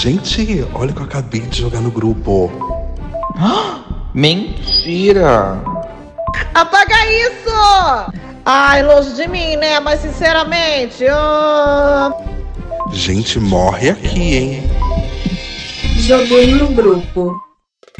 Gente, olha o que eu acabei de jogar no grupo. Mentira! Apaga isso! Ai, longe de mim, né? Mas sinceramente, eu... Gente, morre aqui, hein? Joguei no grupo.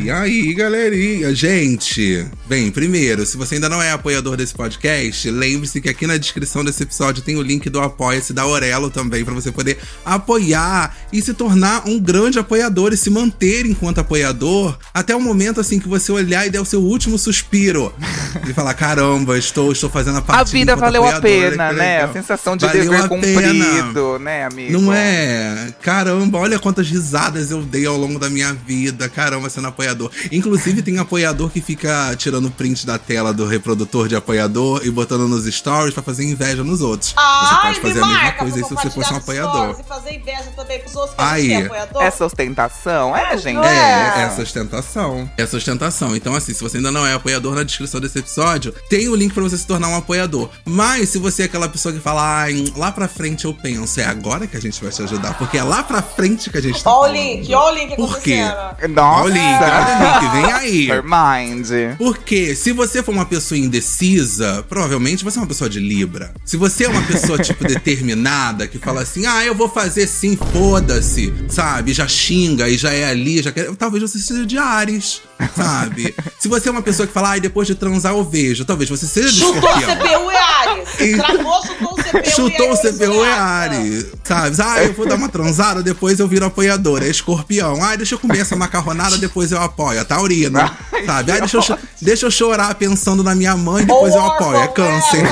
E aí, galerinha? Gente, bem, primeiro, se você ainda não é apoiador desse podcast, lembre-se que aqui na descrição desse episódio tem o link do Apoia-se da Aurelo também, para você poder apoiar e se tornar um grande apoiador e se manter enquanto apoiador até o momento assim que você olhar e der o seu último suspiro e falar: caramba, estou, estou fazendo a parte A vida valeu a pena, né? A legal." sensação de Valeu dever cumprido, né, amigo? Não é? Caramba, olha quantas risadas eu dei ao longo da minha vida. Caramba, sendo apoiador. Inclusive, tem apoiador que fica tirando print da tela do reprodutor de apoiador e botando nos stories pra fazer inveja nos outros. você Ai, pode fazer a mesma marca coisa se você fosse um apoiador. E fazer inveja também pros outros que Aí. apoiador. Essa ostentação? É, gente. não É, É. essa ostentação. Essa ostentação. Então, assim, se você ainda não é apoiador, na descrição desse episódio tem o link pra você se tornar um apoiador. Mas se você é aquela pessoa que fala, ai, lá pra frente eu penso, é agora que a gente vai te ajudar, porque é lá pra frente que a gente tá Ó o falando. link, ó o link Por quê? Nossa. Olha o link, link, vem aí. Mind. Porque se você for uma pessoa indecisa, provavelmente você é uma pessoa de Libra. Se você é uma pessoa, tipo, determinada, que fala assim, ah, eu vou fazer sim, foda-se, sabe? Já xinga e já é ali, já quer. Talvez você seja de Ares, sabe? Se você é uma pessoa que fala, ai, depois de transar eu vejo, talvez você seja de Chutou o escorpião. CPU e Ares. E- Travou, chutou o CPU Chutou o e CPU é Ares, sabe? Ah, eu vou dar uma transada, depois eu viro apoiador. É escorpião. Ah, deixa eu comer essa macarronada, depois eu apoio. É taurino, sabe? Ah, deixa eu, deixa eu chorar pensando na minha mãe, depois eu apoio. É câncer.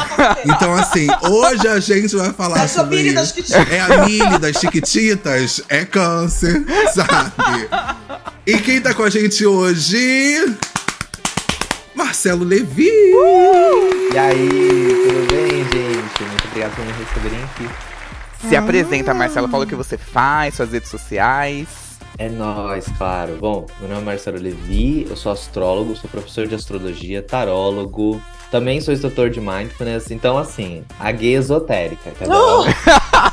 Então, assim, hoje a gente vai falar É a sobre Mili das isso. Chiquititas. É a Mili das Chiquititas, é câncer, sabe? E quem tá com a gente hoje? Marcelo Levi! E aí, tudo bem, gente? Muito obrigado por me receberem aqui. Se apresenta, Marcelo. Fala o que você faz, suas redes sociais. É nóis, claro. Bom, meu nome é Marcelo Levi, eu sou astrólogo, sou professor de astrologia, tarólogo, também sou instrutor de mindfulness, então assim, a gay esotérica, que adora,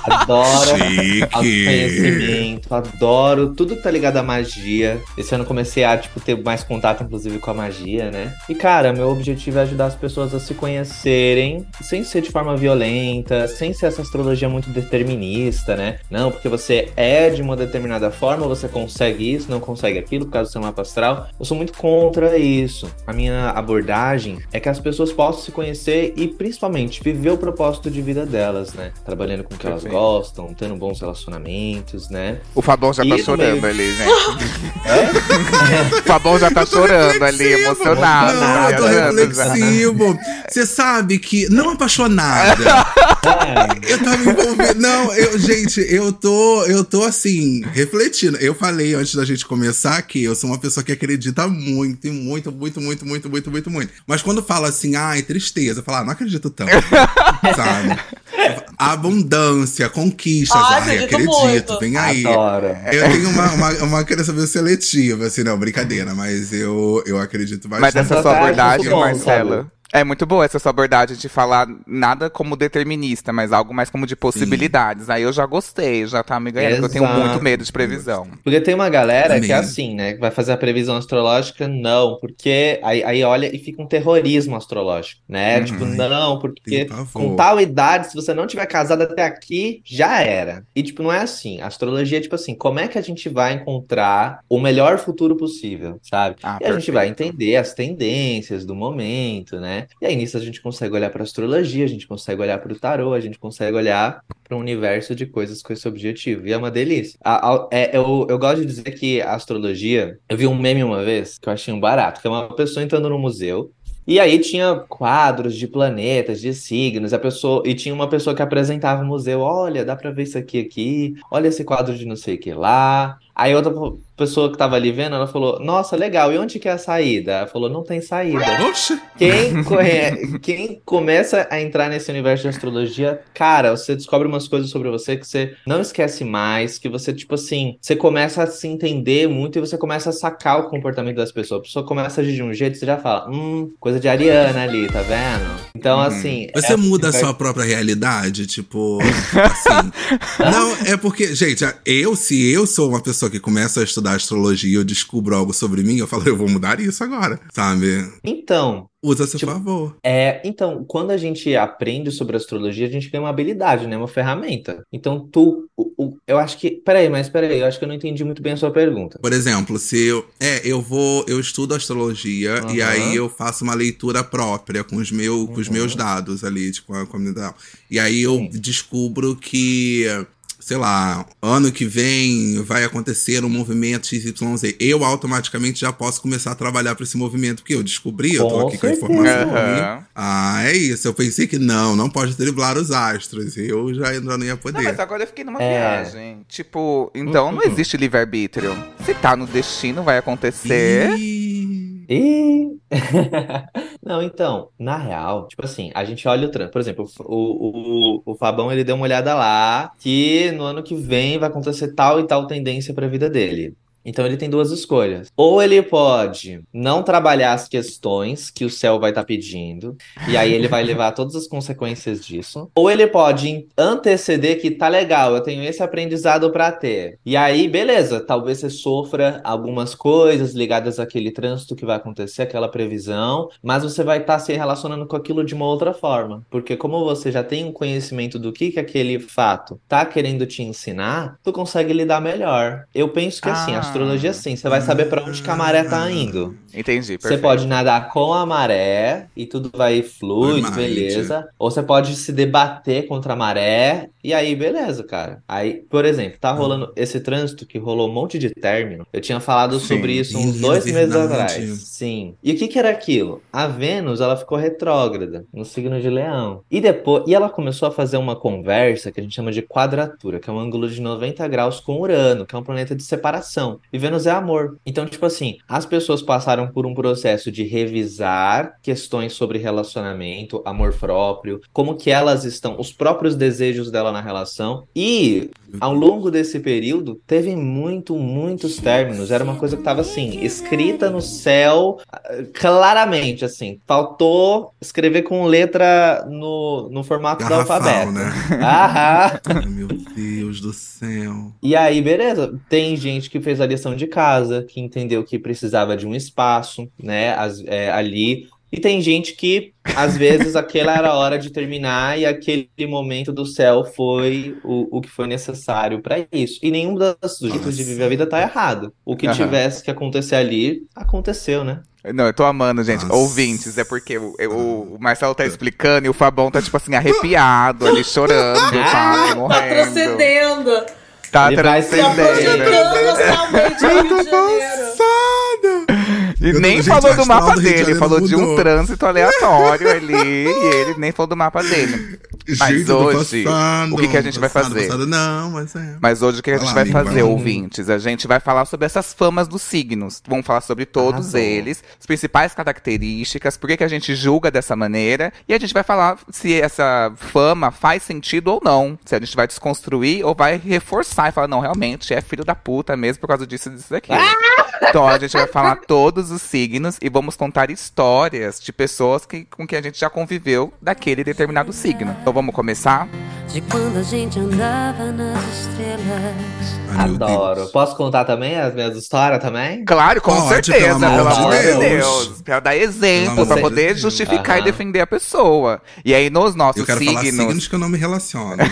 adora Chique! autoconhecimento, adoro tudo que tá ligado à magia. Esse ano comecei a, tipo, ter mais contato, inclusive, com a magia, né? E, cara, meu objetivo é ajudar as pessoas a se conhecerem sem ser de forma violenta, sem ser essa astrologia muito determinista, né? Não, porque você é de uma determinada forma, você consegue isso, não consegue aquilo, por causa do seu mapa astral. Eu sou muito contra isso. A minha abordagem é que as pessoas possam se conhecer e, principalmente, viver o propósito de vida delas, né? Trabalhando com o que elas. Gostam, tendo bons relacionamentos, né? O Fabão já tá E no chorando meio- ali, gente. o Fabão já tá chorando ali, emocionado. Não, tá eu tô já. reflexivo. Você sabe que. Não apaixonada. Eu tava envolvido. Não, eu, gente, eu tô, eu tô assim, refletindo. Eu falei antes da gente começar que eu sou uma pessoa que acredita muito, e muito, muito, muito, muito, muito, muito, muito. Mas quando fala assim, ai, tristeza, eu falo, ah, não acredito tanto. sabe? Abundância, conquistas, Ai, ai, acredito acredito, muito. vem aí. Adoro. Eu tenho uma, uma, uma crença meio seletiva, assim, não, brincadeira, mas eu, eu acredito Mas bastante. essa sua abordagem, sabe? É muito boa essa sua abordagem de falar nada como determinista, mas algo mais como de possibilidades. Aí eu já gostei, já tá me ganhando, porque eu tenho muito medo de previsão. Porque tem uma galera que é assim, né? Que vai fazer a previsão astrológica, não, porque aí, aí olha e fica um terrorismo astrológico, né? Uhum. Tipo, não, porque com tal idade, se você não tiver casado até aqui, já era. E, tipo, não é assim. A astrologia é tipo assim, como é que a gente vai encontrar o melhor futuro possível, sabe? Ah, E a gente vai entender as tendências do momento, né? E aí nisso a gente consegue olhar para astrologia, a gente consegue olhar para o tarô, a gente consegue olhar para um universo de coisas com esse objetivo. E é uma delícia. A- a- é, eu, eu gosto de dizer que a astrologia. Eu vi um meme uma vez que eu achei um barato, que é uma pessoa entrando no museu. E aí tinha quadros de planetas, de signos, a pessoa e tinha uma pessoa que apresentava o museu, olha, dá pra ver isso aqui aqui, olha esse quadro de não sei o que lá. Aí outra pessoa que tava ali vendo, ela falou, nossa, legal, e onde que é a saída? Ela falou, não tem saída. Quem, quem começa a entrar nesse universo de astrologia, cara, você descobre umas coisas sobre você que você não esquece mais, que você, tipo assim, você começa a se entender muito e você começa a sacar o comportamento das pessoas. A pessoa começa a agir de um jeito, você já fala, hum, coisa de Ariana ali, tá vendo? Então, assim. Você é- muda a sua própria realidade, tipo, assim. Não, é porque, gente, eu, se eu sou uma pessoa que começa a estudar astrologia e eu descubro algo sobre mim, eu falo, eu vou mudar isso agora, sabe? Então, Usa a seu Tipo, favor. É, então, quando a gente aprende sobre astrologia, a gente ganha uma habilidade, né? Uma ferramenta. Então, tu, o- o- eu acho que, peraí, mas peraí, eu acho que eu não entendi muito bem a sua pergunta. Por exemplo, se eu. É, eu vou. Eu estudo astrologia e Aham. aí eu faço uma leitura própria com os, meu, com os Uhum. meus dados ali, tipo, a comunidade. E aí eu Sim. descubro que. Sei lá, ano que vem vai acontecer um movimento XYZ. Eu automaticamente já posso começar a trabalhar para esse movimento, porque eu descobri, eu tô aqui com a informação. Aham. ali. Ah, é isso. Eu pensei que não, não pode driblar os astros. Eu já ainda não ia Não, poder. mas agora eu fiquei numa É. viagem. Tipo, então não Uhum. existe livre-arbítrio. Se tá no destino, vai acontecer. Ih, E... Não, então, na real, tipo assim, a gente olha o trânsito. Por exemplo, o, o, o Fabão, ele deu uma olhada lá que no ano que vem vai acontecer tal e tal tendência pra vida dele. Então ele tem duas escolhas. Ou ele pode não trabalhar as questões que o céu vai estar pedindo, e aí ele vai levar todas as consequências disso. Ou ele pode anteceder que tá legal, eu tenho esse aprendizado pra ter. E aí, beleza, talvez você sofra algumas coisas ligadas àquele trânsito que vai acontecer, aquela previsão, mas você vai estar se relacionando com aquilo de uma outra forma. Porque como você já tem um conhecimento do que que aquele fato tá querendo te ensinar, tu consegue lidar melhor. Eu penso que assim, Ah. Astrologia sim, você vai saber pra onde que a maré tá indo. Entendi, Você perfeito. pode nadar com a maré e tudo vai fluido, beleza. Ou você pode se debater contra a maré e aí, beleza, cara. Aí, por exemplo, tá rolando esse trânsito que rolou um monte de término. Eu tinha falado Sim. sobre isso uns dois meses atrás. Sim. E o que que era aquilo? A Vênus, ela ficou retrógrada no signo de Leão. E depois, e ela começou a fazer uma conversa que a gente chama de quadratura, que é um ângulo de 90 graus com Urano, que é um planeta de separação. E Vênus é amor. Então, tipo assim, as pessoas passaram por um processo de revisar questões sobre relacionamento, amor próprio, como que elas estão, os próprios desejos dela na relação. E ao longo desse período, teve muito, muitos términos. Era uma coisa que estava assim, escrita no céu, claramente, assim. Faltou escrever com letra no, no formato do Garrafal, alfabeto. né? Aham. Meu Deus do céu. E aí, beleza. Tem gente que fez a lição de casa, que entendeu que precisava de um espaço, né, as- é, ali. E tem gente que, às vezes, aquela era a hora de terminar e aquele momento do céu foi o, o que foi necessário para isso. E nenhum dos jeitos de viver a vida tá errado. O que Aham. tivesse que acontecer ali, aconteceu, né? Não, eu tô amando, gente. Nossa. Ouvintes, é porque o, o- o Marcelo tá explicando e o Fabão tá, tipo assim, arrepiado ali, chorando? Tá Morrendo. transcendendo. Tá Ele vai Tá transcendendo. projetando astralmente o Rio de Janeiro. E Eu nem tô- falou gente, do mapa do de dele, Janeiro falou de um mudou. trânsito aleatório ali, e ele nem falou do mapa dele. Mas Gente, hoje, passado, o que que a gente vai fazer? passado, não, mas é. Mas hoje o que a Vai gente lá, vai fazer, ouvintes? A gente vai falar sobre essas famas dos signos. Vamos falar sobre todos Arrasou. eles, as principais características, por que que a gente julga dessa maneira. E a gente vai falar se essa fama faz sentido ou não. Se a gente vai desconstruir ou vai reforçar e falar, não, realmente é filho da puta mesmo por causa disso e disso daqui. Então a gente vai falar todos os signos e vamos contar histórias de pessoas que, com quem a gente já conviveu daquele determinado signo. Então vamos começar? De quando a gente andava nas estrelas. Ai, meu Adoro. Deus. Posso contar também as minhas histórias também? Claro, com Pode, certeza, pelo pelo amor amor de de Deus. Deus. Pra dar exemplo, pra poder de Deus. justificar e defender a pessoa. E aí, nos nossos Eu quero falar signos. signos que eu não me relaciono.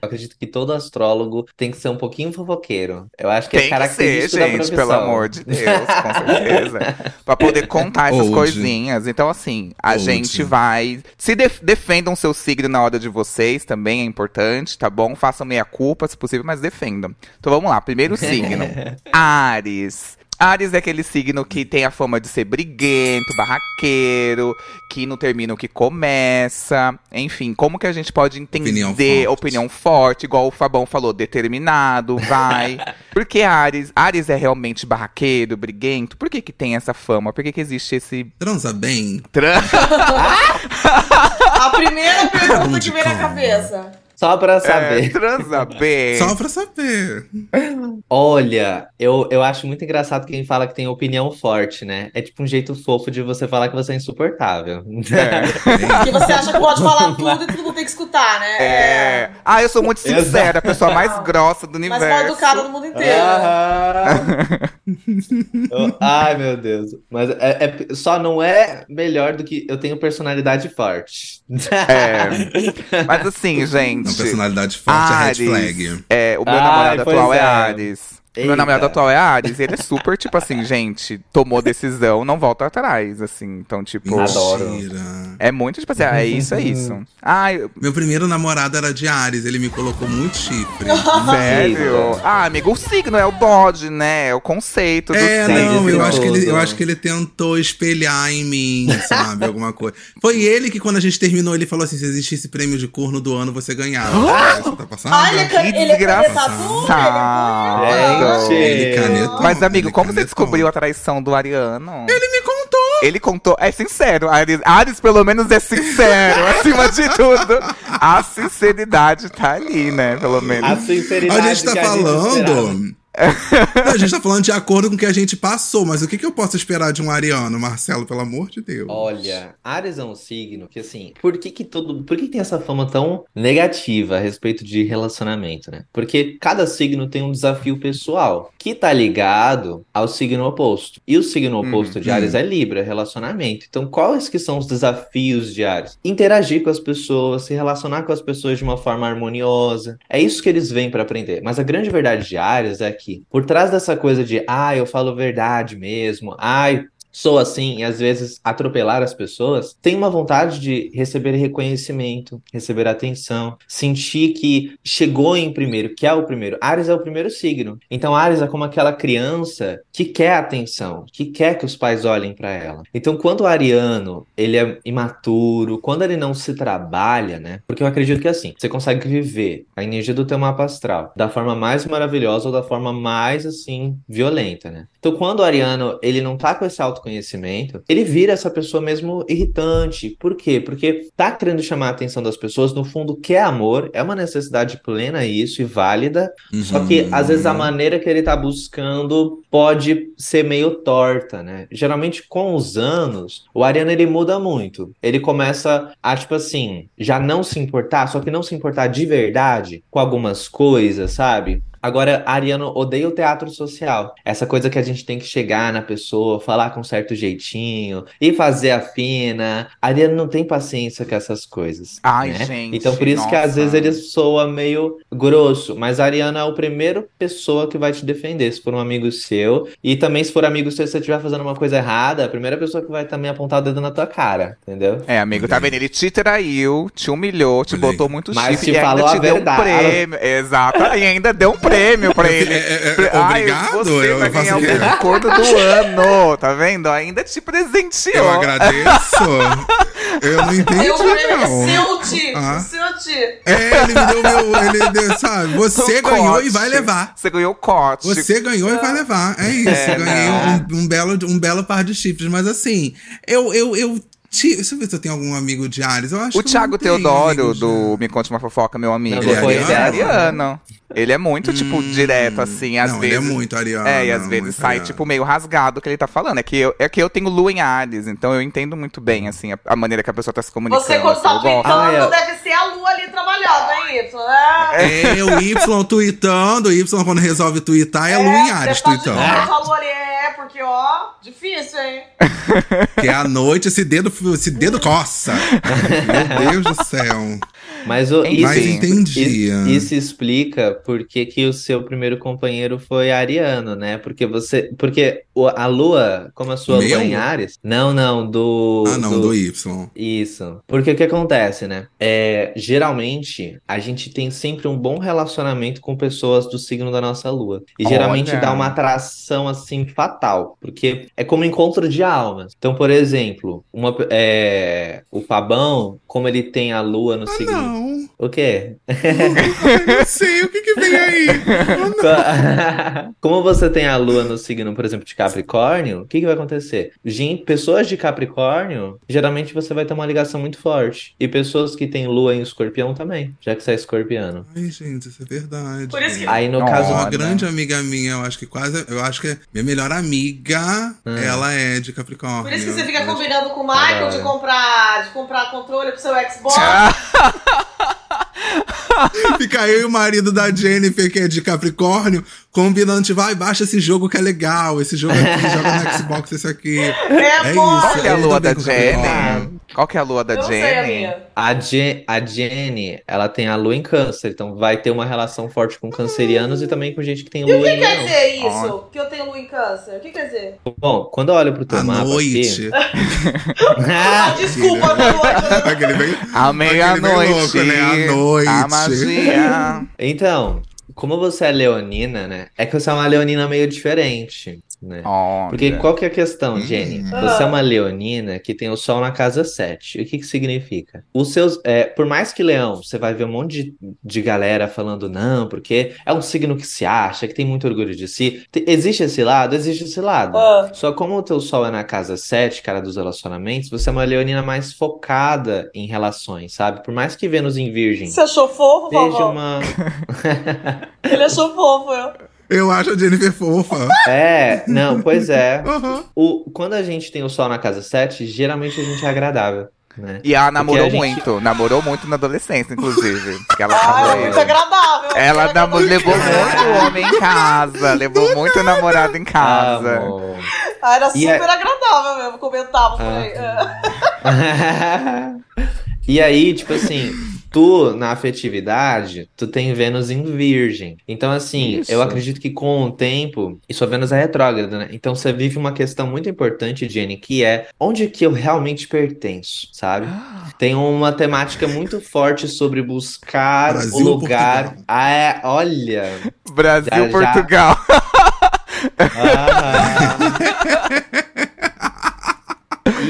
Eu acredito que todo astrólogo tem que ser um pouquinho fofoqueiro. Eu acho que é Tem que ser, característico da gente, pelo amor de Deus, com certeza. pra poder contar essas Old. coisinhas. Então, assim, a Old. gente vai. Se def- defendam seu signo na hora de vocês, também é importante, tá bom? Façam meia culpa, se possível, mas defendam. Então vamos lá, primeiro signo. Ares. Ares é aquele signo que tem a fama de ser briguento, barraqueiro, que não termina o que começa. Enfim, como que a gente pode entender Opinião opinião forte. forte, igual o Fabão falou, determinado, vai. Porque Ares, Ares é realmente barraqueiro, briguento? Por que que tem essa fama? Por que que existe esse Transa bem. tran... A primeira pergunta que vem na cabeça. Só pra É, saber. transa bem. Só pra saber. Olha, eu, eu acho muito engraçado quem fala que tem opinião forte, né? É tipo um jeito fofo de você falar que você é insuportável. Porque você acha que pode falar tudo e todo mundo tem que escutar, né? É. Ah, eu sou muito sincera, a pessoa mais grossa do Mas mal universo. educado no mundo inteiro. Ai, meu Deus. Mas é, é- só não é melhor do que eu tenho personalidade forte. É. Mas assim, Uma personalidade forte, é Ares. red flag. É, o meu Ai, namorado atual é é. Ares. O Meu Eita. namorado atual é Ares, ele é super, tipo assim, gente, tomou decisão, não volta atrás, assim. Então, tipo, Adoro. Mentira. é muito, tipo assim, ah, é isso, é isso. Ai, Meu primeiro namorado era de Ares, ele me colocou muito chifre. sério? Ah, amigo, o signo é o Dodge, né? É o conceito do É, signo. não, eu acho, que ele, eu acho que ele tentou espelhar em mim, sabe? Alguma coisa. Foi ele que, quando a gente terminou, ele falou assim: se existisse prêmio de corno do ano, você ganhava. Você tá passando? Ah, ele é, Que ele é Ele canetou. Mas, amigo, ele como você canetou. descobriu a traição do Ariano? Ele me contou. Ele contou, é sincero, Ares, Ares pelo menos é sincero, acima de tudo. A sinceridade tá ali, né, pelo A menos. sinceridade A gente tá falando. Não, a gente tá falando de acordo com o que a gente passou, mas o que, que eu posso esperar de um ariano, Marcelo, pelo amor de Deus? Olha, Ares é um signo que, assim, por que que todo, por que que tem essa fama tão negativa a respeito de relacionamento, né? Porque cada signo tem um desafio pessoal que tá ligado ao signo oposto. E o signo oposto de hum. Ares é Libra, relacionamento. Então, quais que são os desafios de Ares? Interagir com as pessoas, se relacionar com as pessoas de uma forma harmoniosa. É isso que eles vêm para aprender. Mas a grande verdade de Ares é que, por trás dessa coisa de, ah, eu falo verdade mesmo, ai, sou assim, e às vezes atropelar as pessoas, tem uma vontade de receber reconhecimento, receber atenção, sentir que chegou em primeiro, que é o primeiro. Ares é o primeiro signo. Então Ares é como aquela criança que quer atenção, que quer que os pais olhem para ela. Então quando o ariano, ele é imaturo, quando ele não se trabalha, né? Porque eu acredito que assim, você consegue viver a energia do teu mapa astral da forma mais maravilhosa ou da forma mais assim violenta, né? Então quando o ariano, ele não tá com esse autoconhecimento, ele vira essa pessoa mesmo irritante. Por quê? Porque tá querendo chamar a atenção das pessoas, no fundo quer amor, é uma necessidade plena isso e válida, só que Uhum. às vezes a maneira que ele tá buscando pode ser meio torta, né? Geralmente com os anos, o Ariano ele muda muito. Ele começa a tipo assim, já não se importar, só que não se importar de verdade com algumas coisas, sabe? Agora, Ariano odeia o teatro social. Essa coisa que a gente tem que chegar na pessoa, falar com um certo jeitinho e fazer a fina. Ariano não tem paciência com essas coisas. Ai, né? gente, Então, por isso que às nossa. vezes ele soa meio grosso. Mas a Ariana é a primeira pessoa que vai te defender, se for um amigo seu. E também, se for amigo seu, se você estiver fazendo uma coisa errada, a primeira pessoa que vai também apontar o dedo na tua cara, entendeu? É, amigo, tá vendo? Ele te traiu, te humilhou, te botou muito Mas chifre te e ainda falou te a deu verdade. um prêmio. Exato, e ainda deu um prêmio pra ele. É, é, é, Pre- Ai, obrigado, você eu vai ganhar o o acordo do ano, tá vendo? Ainda te presenteou. Eu agradeço. Eu não entendi, Eu prêmio não. é seu ti, Ah. seu ti. É, ele me deu meu. Ele deu, sabe? Você Um ganhou cote. e vai levar. Você ganhou o corte. Você ganhou e vai levar. É isso. É, ganhei não. um, um belo, um belo par de chifres. Mas assim, eu. eu, eu ti- Deixa eu ver se eu tenho algum amigo de Ares. Eu acho O Thiago Teodoro, do Me Conte Uma Fofoca, meu amigo. Não, Ele é ele é ariano? ariano. Ele é muito, tipo, direto, assim, às não, vezes. ele é muito ariano. É, e às vezes sai, ariano. tipo, meio rasgado o que ele tá falando. É que eu, é que eu tenho lua em Ares, então eu entendo muito bem, assim, a, a maneira que a pessoa tá se comunicando. Você, quando assim, tá tweetando, Ah, é. deve ser a lua ali trabalhando, hein, Y? É. É, o Y tweetando, o Y quando resolve tweetar é, a Lu em Ares deve tá tweetando. novo a lua ali, é, porque, ó, difícil, hein? Que é à noite esse dedo, esse dedo coça. Meu Deus do céu. Mas o, isso, Mas entendi. isso, isso explica por que, o seu primeiro companheiro foi ariano, né? Porque você. Porque o- a lua, como a sua Meu? lua em Ares. Não, não, do. Ah, não, do Y. Isso. Porque o que acontece, né? É, geralmente, a gente tem sempre um bom relacionamento com pessoas do signo da nossa lua. E geralmente Olha. dá uma atração, assim, fatal. Porque é como encontro de almas. Então, por exemplo, uma, é, o Fabão, como ele tem a lua no Ah, signo. não. O quê? Não sei, o que que vem aí? Como você tem a lua no signo, por exemplo, de Capricórnio, o que que vai acontecer? Gente, pessoas de Capricórnio, geralmente você vai ter uma ligação muito forte. E pessoas que têm lua em escorpião também, já que você é escorpiano. Ai, gente, isso é verdade. Por isso que- Aí no caso. Uma grande amiga minha, eu acho que quase. Eu acho que é minha melhor amiga, ela é de Capricórnio. Por isso que você fica combinando com o Michael de comprar, de comprar controle pro seu Xbox. Fica eu e o marido da Jennifer, que é de Capricórnio, combinando, tipo, vai, baixa esse jogo que é legal, esse jogo aqui, joga no Xbox esse aqui. É, É. Qual que é a lua da. Jenny? Qual que é a lua da Eu a Jenny? minha. A, Je a Jenny, ela tem a lua em câncer, então vai ter uma relação forte com cancerianos e também com gente que tem E o lua que em quer dizer isso? Olha. Que eu tenho lua em câncer? O que quer dizer? Bom, quando eu olho pro teu À mapa noite. Ah, desculpa, meu noite. Aquele bem- À meia-noite. né? À noite. A magia. Então, como você é leonina, né? É que você é uma leonina meio diferente, né? Olha. Porque qual que é a questão, Jenny? Hum. Você é uma leonina que tem o sol na casa 7. E o que que significa? Os seus, é, por mais que leão, você vai ver um monte de, de galera falando não, porque é um signo que se acha, que tem muito orgulho de si. Te- existe esse lado? Existe esse lado. Ah. Só como o teu sol é na casa 7, cara dos relacionamentos, você é uma leonina mais focada em relações, sabe? Por mais que Vênus em Virgem Você achou fofo, seja vovó? uma... Ele achou fofo, eu. Eu acho a Jennifer fofa. É, não, pois é. Aham. O, quando a gente tem o sol na casa 7, geralmente a gente é agradável, né? E ela namorou a gente- muito. Namorou muito na adolescência, inclusive. Que ela Ah, é muito agradável. Ela Muito namo- agradável. levou muito homem em casa. Levou muito namorado em casa. Amor. Ah, era E é- super agradável mesmo, comentava por aí. Ah. Ah. E aí, tipo assim, tu, na afetividade, tu tem Vênus em Virgem. Então, assim, Isso. eu acredito que com o tempo, e sua Vênus é retrógrada, né? Então você vive uma questão muito importante, Jenny, que é onde que eu realmente pertenço, sabe? Tem uma temática muito forte sobre buscar Brasil o lugar. Portugal? Ah, é, olha. Brasil, Já, já. Portugal. Ah.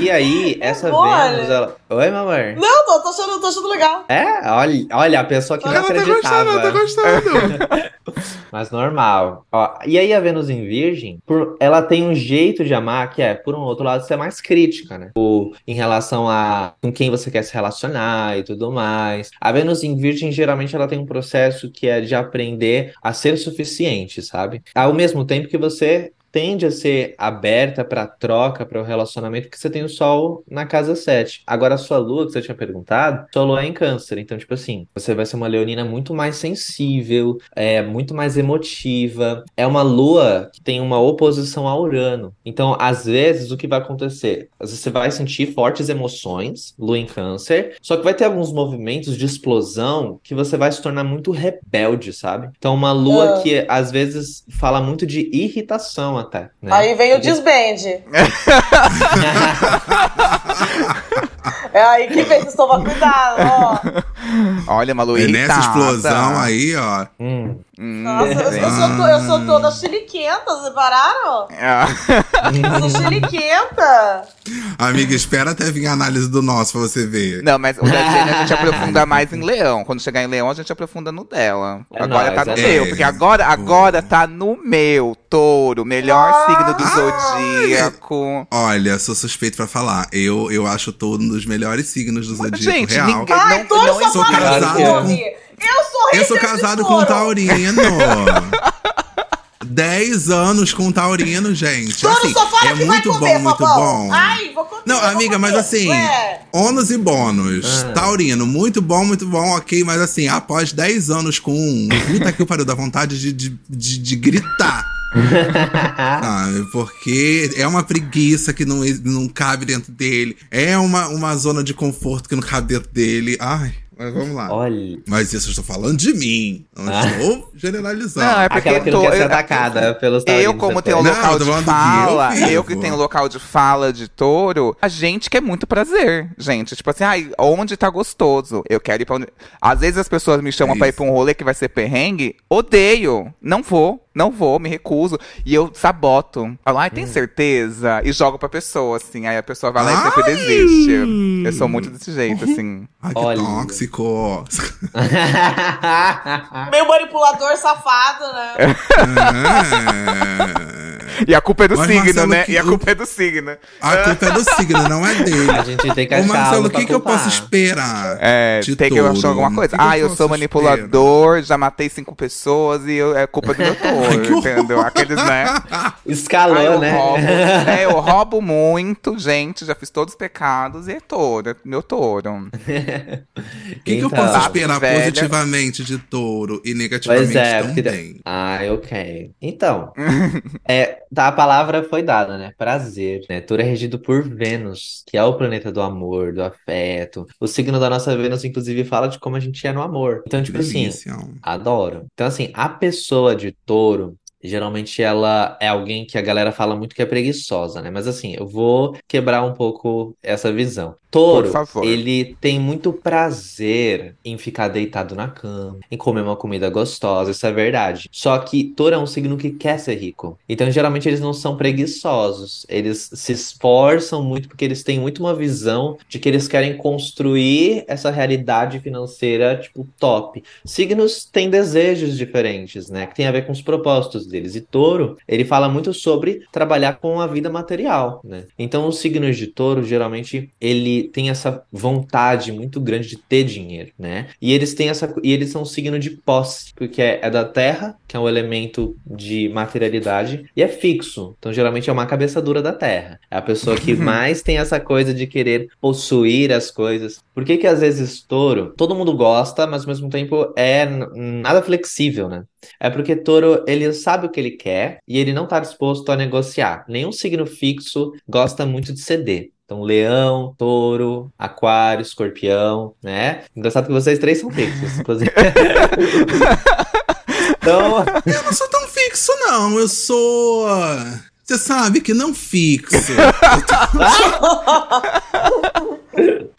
E aí, essa Olha. Vênus, ela... Oi, meu amor. Não, tô, tô, achando, tô achando legal. É, olha, olha, a pessoa que não Ela tá acreditava. gostando, ela tá gostando. Mas normal. Ó, e aí a Vênus em Virgem, por- ela tem um jeito de amar que é, por um outro lado, ser mais crítica, né? O, em relação a com quem você quer se relacionar e tudo mais. A Vênus em Virgem, geralmente, ela tem um processo que é de aprender a ser suficiente, sabe? Ao mesmo tempo que você tende a ser aberta para troca, para o relacionamento, porque você tem o Sol na casa 7. Agora, a sua Lua, que você tinha perguntado, sua Lua é em Câncer. Então, tipo assim, você vai ser uma leonina muito mais sensível, é muito mais emotiva. É uma Lua que tem uma oposição a Urano. Então, às vezes, o que vai acontecer? Às vezes Você vai sentir fortes emoções, Lua em Câncer, só que vai ter alguns movimentos de explosão que você vai se tornar muito rebelde, sabe? Então, uma Lua Ah. que às vezes fala muito de irritação até, né? Aí vem o desbande. é aí que vem, vocês tomam cuidado, ó. Olha, Malu, É nessa explosão aí, ó. Hum. Nossa, eu, eu sou, eu sou toda chiliquenta, vocês pararam? ah. Eu sou chiliquenta. Amiga, espera até vir a análise do nosso pra você ver. Não, mas o da Jenny a gente aprofunda mais em Leão. Quando chegar em Leão, a gente aprofunda no dela. É agora nóis, tá no é meu, porque agora, agora tá no meu, touro, melhor Ah. signo do zodíaco. Olha, sou suspeito pra falar. Eu, eu acho todo um dos melhores signos do zodíaco Gente, real. ninguém- Ai, não- não só sou casado ciúme. Eu sou Eu sou casado com um taurino. 10 anos com um taurino, gente. Touro Assim, só fala é que muito vai comer, bom, muito bom. Ai, vou comer, Não, vou amiga, comer. mas assim, ônus e bônus. Ah. Taurino, muito bom, muito bom, ok. Mas assim, após 10 anos com um, puta que pariu, dá vontade de, de, de, de gritar. Sabe? Porque é uma preguiça que não, não cabe dentro dele. É uma, uma zona de conforto que não cabe dentro dele. Ai, mas vamos lá. Olha. Mas isso eu estou falando de mim. Não Ah. estou generalizando. Não, é porque Aquela que não tô- quer ser eu- atacada pelos Eu, como tenho um Não, local eu de eu fala, vivo. eu que tenho local de fala de touro, a gente quer muito prazer, gente. Tipo assim, ai, onde tá gostoso? Eu quero ir pra onde. Às vezes as pessoas me chamam É pra ir pra um rolê que vai ser perrengue, odeio. Não vou. Não vou, me recuso. E eu saboto. Falo, ai, tem Hum. certeza? E jogo pra pessoa, assim. Aí a pessoa vai lá e sempre desiste. Eu sou muito desse jeito, assim. Ai, que Olha. tóxico. Meio manipulador safado, né? É. E a culpa é do Mas, signo, Marcelo, né? que- E a culpa é do signo. A culpa é do signo, não é dele. A gente tem que Ô, achar Marcelo, algo o que, que eu culpar. posso esperar? É, de tem que touro? achar alguma coisa. Que que ah, eu posso sou manipulador, já matei cinco pessoas e eu- é culpa do meu que touro, entendeu? Aqueles, né? Ah, Escalou, eu né? roubo. É, eu roubo muito, gente. Já fiz todos os pecados e é touro, é meu touro. O que, que eu Então. posso esperar velha? positivamente de touro e negativamente Pois é, porque... também? Ah, ok. Então, é, a palavra foi dada, né? Prazer, né? Touro é regido por Vênus, que é o planeta do amor, do afeto. O signo da nossa Vênus, inclusive, fala de como a gente é no amor. Então, tipo assim, Delícia. Adoro. Então, assim, a pessoa de touro, geralmente ela é alguém que a galera fala muito que é preguiçosa, né? Mas assim, eu vou quebrar um pouco essa visão. Touro, ele tem muito prazer em ficar deitado na cama, em comer uma comida gostosa, isso é verdade. Só que touro é um signo que quer ser rico. Então, geralmente, eles não são preguiçosos. Eles se esforçam muito porque eles têm muito uma visão de que eles querem construir essa realidade financeira, tipo, top. Signos têm desejos diferentes, né? Que tem a ver com os propósitos deles. E touro, ele fala muito sobre trabalhar com a vida material, né? Então, os signos de touro, geralmente, ele tem essa vontade muito grande de ter dinheiro, né? E eles têm essa. E eles são um signo de posse, porque é, é da terra, que é um elemento de materialidade, e é fixo. Então, geralmente, é uma cabeça dura da terra. É a pessoa que mais tem essa coisa de querer possuir as coisas. Por que que às vezes touro, todo mundo gosta, mas ao mesmo tempo é nada flexível, né? É porque touro, ele sabe o que ele quer e ele não tá disposto a negociar. Nenhum signo fixo gosta muito de ceder. Então, leão, touro, aquário, escorpião, né? Engraçado que vocês três são fixos, inclusive. Então, Eu não sou tão fixo, não. Eu sou. Você sabe que não fixo.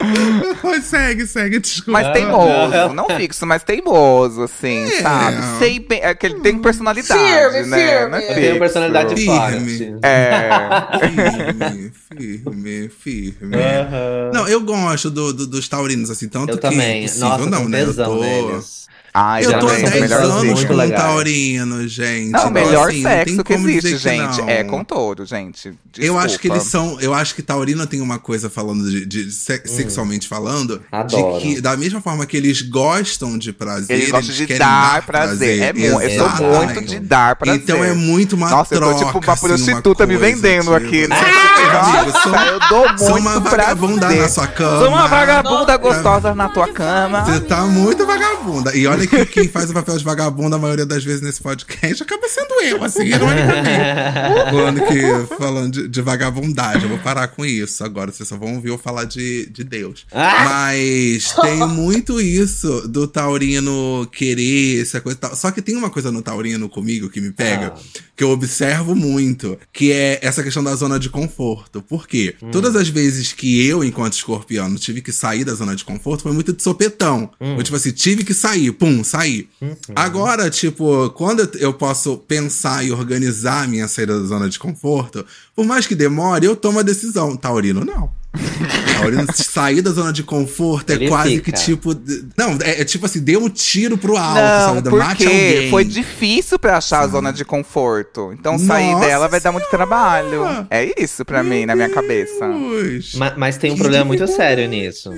Mas segue, segue, desculpa. Mas teimoso, não fixo, mas teimoso, assim, É. sabe? Sei bem, é que ele tem personalidade, Firme, né? firme. É eu tenho personalidade Firme. forte. É. Firme, firme, firme. Aham. Não, eu gosto do, do- dos taurinos, assim, tanto Eu que também. possível Nossa, não, né? Eu tesão tô, neles. Ai, eu tô há Geralmente são 10 melhorzinhos, anos muito com legais. taurino, gente. Não, o Então, melhor assim, não sexo tem que existe, que gente, não. é com touro, gente. Eu acho que Desculpa. eles são. Eu acho que Taurino tem uma coisa falando de, de se- sexualmente falando. Hum. Adoro. De que, da mesma forma que eles gostam de prazer, Eles gostam de querem dar prazer. É mu- eu sou muito de dar prazer. Então é muito uma Nossa, eu tô troca. tipo uma assim, prostituta me coisa, vendendo tipo, aqui. né? sou- Nossa, eu dou muito Sou uma vagabunda prazer. na sua cama. Sou uma vagabunda gostosa na tua cama. Você tá muito vagabunda. E olha que quem faz o papel de vagabunda a maioria das vezes nesse podcast acaba sendo eu, assim, ironicamente. falando que, falando de, de vagabundagem. Eu vou parar com isso agora. Vocês só vão ouvir eu falar de, de Deus. Ah! Mas tem muito isso do Taurino querer essa coisa e tal. Só que tem uma coisa no Taurino comigo que me pega, Ah. que eu observo muito, que é essa questão da zona de conforto. Por quê? Todas as vezes que eu, enquanto escorpiano, tive que sair da zona de conforto, foi muito de sopetão. Foi tipo assim, tive que sair, pum, saí. Agora, tipo, quando eu- eu posso pensar e organizar a minha saída da zona de conforto, por mais que demore, eu tomo a decisão. Taurino, não. Taurino, sair da zona de conforto é Ele quase fica. que tipo. Não, é, é tipo assim, dê um tiro pro alto, Não, sabe? Mate alguém. foi difícil pra achar a zona de conforto. Então sair Nossa dela vai dar muito Senhora! trabalho. É isso pra mim, na minha cabeça. Deus. Ma- Mas, tem um Que problema muito sério nisso.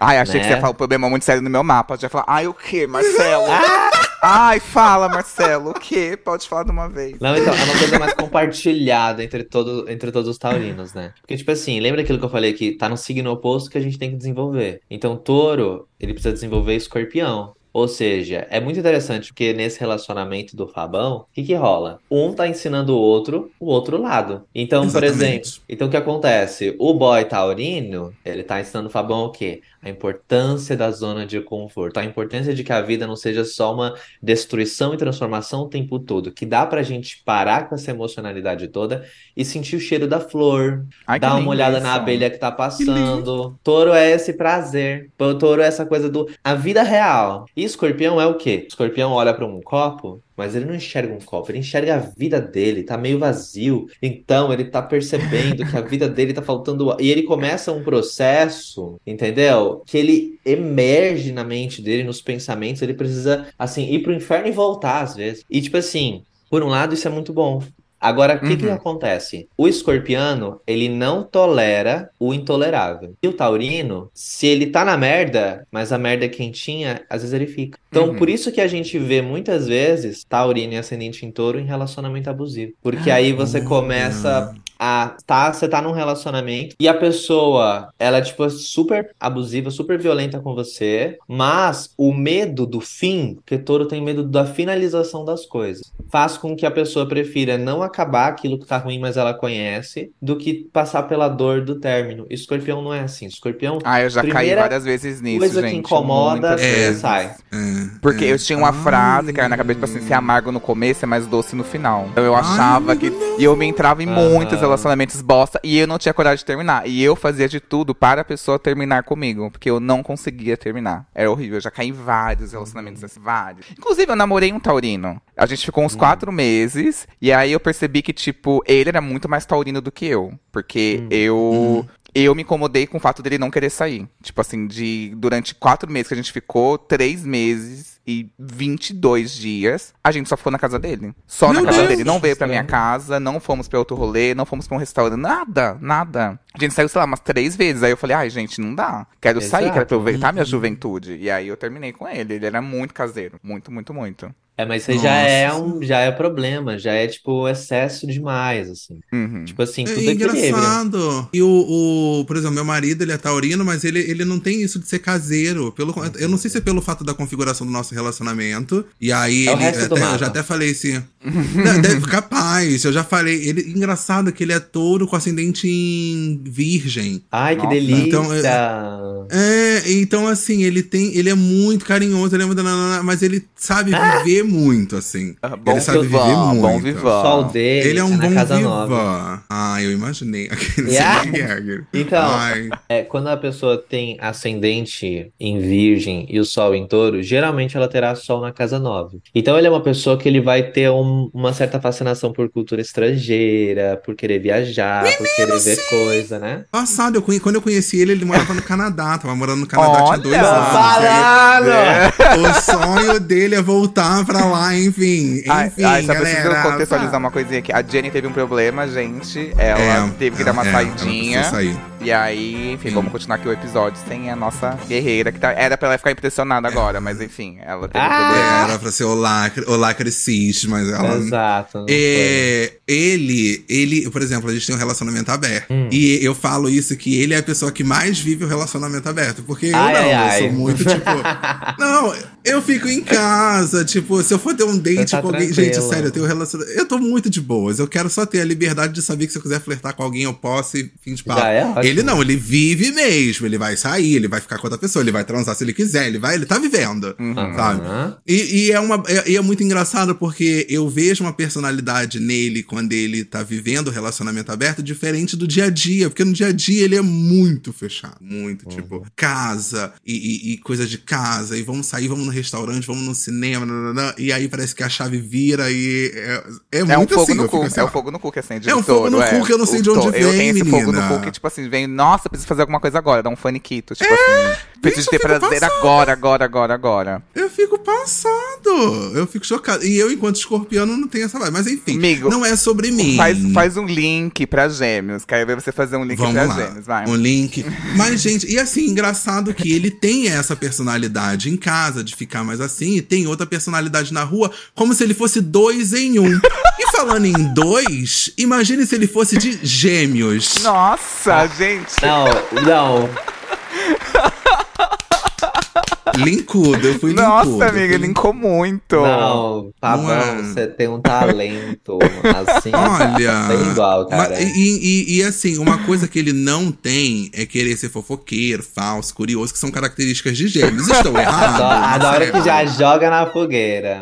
Ai, achei que Né? você ia falar um problema muito sério no meu mapa. Já ia falar, ai, o quê, Marcelo? ai, fala, Marcelo, o quê? Pode falar de uma vez. Não, então, é uma coisa mais compartilhada entre, todo, entre todos os taurinos, né? Porque, tipo assim, lembra aquilo que eu falei que tá no signo oposto que a gente tem que desenvolver. Então, touro, ele precisa desenvolver escorpião. Ou seja, é muito interessante porque nesse relacionamento do Fabão, o que que rola? Um tá ensinando o outro o outro lado. Então, por Exatamente. exemplo, então o que acontece? O boy taurino, ele tá ensinando o Fabão o quê? A importância da zona de conforto, a importância de que a vida não seja só uma destruição e transformação o tempo todo, que dá pra gente parar com essa emocionalidade toda e sentir o cheiro da flor, Ai, que dar uma olhada isso. na abelha que tá passando. Touro é esse prazer. Touro é essa coisa do a vida real. E escorpião é o quê? Escorpião olha pra um copo, mas ele não enxerga um copo, ele enxerga a vida dele, tá meio vazio. Então ele tá percebendo que a vida dele tá faltando. E ele começa um processo, entendeu? Que ele emerge na mente dele, nos pensamentos, ele precisa, assim, ir pro inferno e voltar às vezes. E tipo assim, por um lado, isso é muito bom. Agora, o que, que Uhum. acontece? O escorpiano, ele não tolera o intolerável. E o taurino, se ele tá na merda, mas a merda é quentinha, às vezes ele fica. Então, Uhum. por isso que a gente vê muitas vezes taurino e ascendente em touro em relacionamento abusivo. Porque aí você começa a tá, você tá num relacionamento e a pessoa, ela é tipo super abusiva, super violenta com você, mas o medo do fim, porque touro tem medo da finalização das coisas, faz com que a pessoa prefira não acabar aquilo que tá ruim, mas ela conhece, do que passar pela dor do término. Escorpião não é assim. Escorpião, Ah, eu já caí várias vezes nisso, coisa que gente. incomoda, muitas é, sai. É, Porque eu tinha uma Ai. frase que era na cabeça, tipo assim, ser amargo no começo é mais doce no final. Então eu achava Ai, que. E eu me entrava em muitos Aham. Relacionamentos bosta e eu não tinha coragem de terminar. E eu fazia de tudo para a pessoa terminar comigo, porque eu não conseguia terminar. Era horrível. Eu já caí em vários relacionamentos assim, vários. Inclusive, eu namorei um taurino. A gente ficou uns quatro meses, e aí eu percebi que, tipo, ele era muito mais taurino do que eu. Porque eu. Eu me incomodei com o fato dele não querer sair. Tipo assim, de durante quatro meses que a gente ficou, três meses e 22 dias, a gente só ficou na casa dele. Só Meu na casa Deus! dele. Não veio pra minha casa, não fomos pra outro rolê, não fomos pra um restaurante, nada, nada. A gente saiu, sei lá, umas três vezes. Aí eu falei, ai, gente, não dá. Quero sair, Exato. quero aproveitar minha juventude. E aí eu terminei com ele. Ele era muito caseiro. Muito, muito, muito. É, mas isso aí já Nossa é um, já é problema, já é tipo excesso demais, assim. Uhum. Tipo assim, É tudo equilíbrio. engraçado. E o, o, por exemplo, meu marido, ele é taurino, mas ele, ele não tem isso de ser caseiro. Pelo, eu não sei se é pelo fato da configuração do nosso relacionamento. E aí, É o ele, resto do até- eu mapa. já até falei assim. deve, capaz, eu já falei. Ele, engraçado que ele é touro com ascendente em virgem. Ai, que Nossa. delícia! Então, É, então assim, ele tem. Ele é muito carinhoso, ele é muito. Mas ele sabe viver muito, assim. Ah, bom ele sabe viver vivant, muito. bom sol dele Ele é um na bom casa nova. viva. Ah, eu imaginei. Aquele Yeah. Então, É, quando a pessoa tem ascendente em virgem e o sol em touro, geralmente ela terá sol na casa 9. Então ele é uma pessoa que ele vai ter um- uma certa fascinação por cultura estrangeira, por querer viajar, por querer ver coisa, né? passado, eu quando eu conheci ele, ele morava no Canadá. Tava morando no Canadá, tinha dois Olha! anos. Falando! Ele- O sonho dele é voltar pra lá, enfim. Ai, Enfim, ai, só preciso galera. contextualizar uma coisinha aqui. A Jenny teve um problema, gente. Ela É, teve que dar uma é, saidinha. Ela sair. E aí, enfim, vamos continuar aqui o episódio sem a nossa guerreira, que tá, era pra ela ficar impressionada agora, mas enfim, ela teve um Ah! problema. Era pra ser o lacre, o lacre cis, mas ela. Exato. É, ele, ele, por exemplo, a gente tem um relacionamento aberto. Hum. E eu falo isso que ele é a pessoa que mais vive o relacionamento aberto. Porque eu Ai, não, ai, eu ai. sou muito, tipo. não, eu fico em casa, tipo, se eu for ter um date tá com alguém. tranquilo. Gente, sério, eu tenho um relacionamento. Eu tô muito de boas. Eu quero só ter a liberdade de saber que se eu quiser flertar com alguém, eu posso e fim de papo. Já é ótimo. Ele não, ele vive mesmo. Ele vai sair, ele vai ficar com outra pessoa, ele vai transar se ele quiser, ele vai, ele tá vivendo. Sabe? Aham. E, e é, uma, é, e é muito engraçado porque eu vejo uma personalidade nele quando ele tá vivendo o relacionamento aberto diferente do dia a dia. Porque no dia a dia ele é muito fechado. Muito, tipo, casa e, e, e coisa de casa. E vamos sair, vamos no restaurante, vamos no cinema. nananã, e aí parece que a chave vira e é, é É um muito fogo assim. no eu cu, assim, é ó. um fogo no cu que acende É um fogo no é. cu que eu não sei O de onde to- Eu vem, tenho esse fogo no menina. cu que, tipo assim, vem, nossa, preciso fazer alguma coisa agora, dá um faniquito, tipo assim, preciso isso ter eu fico prazer passada. agora, agora, agora, agora. Eu fico passado. Eu fico chocado. E eu, enquanto escorpiano, não tenho essa vibe. Mas enfim, Amigo, não é sobre mim. Faz, faz um link pra gêmeos, quero ver você fazer um link Vamos pra lá. gêmeos, vai. Um link. Mas, gente, e assim, engraçado que ele tem essa personalidade em casa, de ficar mais assim, e tem outra personalidade na rua, como se ele fosse dois em um. e falando em dois, imagine se ele fosse de gêmeos. Nossa, gente. Não, não. Linkudo, eu fui linkudo. Nossa, amiga, linkou muito. Não, Pavão, Não é. você tem um talento assim. Olha. Bem igual, cara. mas- e, e- e, assim, uma coisa que ele não tem é querer ser fofoqueiro, falso, curioso, que são características de gêmeos. Estou errado? Adoro, adoro que já joga na fogueira.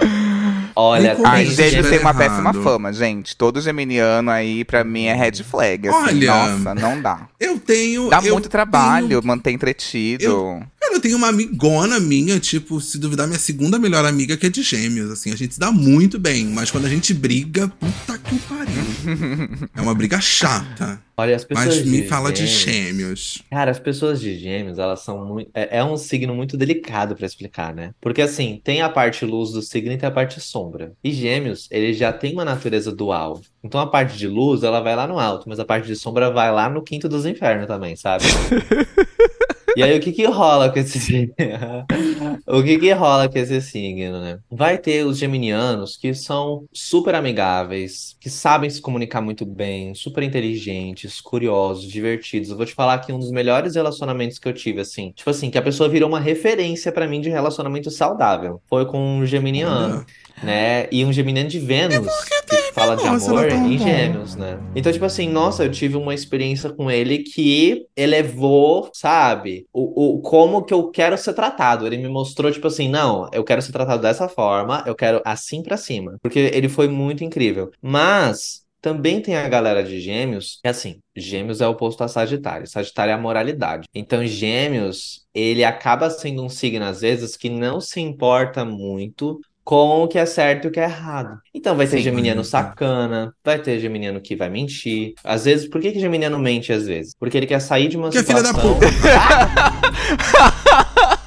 Olha, gêmeos tá tem uma errado. péssima fama, gente. Todo geminiano aí, pra mim, é red flag. Assim, Olha, Nossa, não dá. Eu tenho. Dá eu muito trabalho, tenho- manter entretido. Cara, eu tenho uma amigona minha, tipo, se duvidar, minha segunda melhor amiga, que é de gêmeos, assim. A gente se dá muito bem, mas quando a gente briga, puta que pariu. é uma briga chata. Olha, as pessoas Mas me de fala de gêmeos- gêmeos. Cara, as pessoas de gêmeos, elas são muito. É, é um signo muito delicado pra explicar, né? Porque assim, tem a parte luz do signo e tem a parte sombra. E gêmeos, ele já tem uma natureza dual. Então a parte de luz, ela vai lá no alto, mas a parte de sombra vai lá no quinto dos infernos também, sabe? E aí, o que que rola com esse signo? O que que rola com esse signo, né? Vai ter os geminianos que são super amigáveis, que sabem se comunicar muito bem, super inteligentes, curiosos, divertidos. Eu vou te falar que um dos melhores relacionamentos que eu tive, assim, tipo assim, que a pessoa virou uma referência pra mim de relacionamento saudável. Foi com um geminiano, né? E um geminiano de Vênus, que fala de Nossa, amor em gêmeos, né? Então, tipo assim, nossa, eu tive uma experiência com ele que elevou, sabe, o, o como que eu quero ser tratado. Ele me mostrou, tipo assim, não, eu quero ser tratado dessa forma, eu quero assim pra cima. Porque ele foi muito incrível. Mas. Também tem a galera de Gêmeos, que assim, Gêmeos é oposto a Sagitário. Sagitário é a moralidade. Então, Gêmeos, ele acaba sendo um signo, às vezes, que não se importa muito com o que é certo e o que é errado. Então vai ter Sim. geminiano Uhum. sacana, vai ter geminiano que vai mentir. Às vezes, por que que geminiano mente às vezes? Porque ele quer sair de uma Que é filha da situação.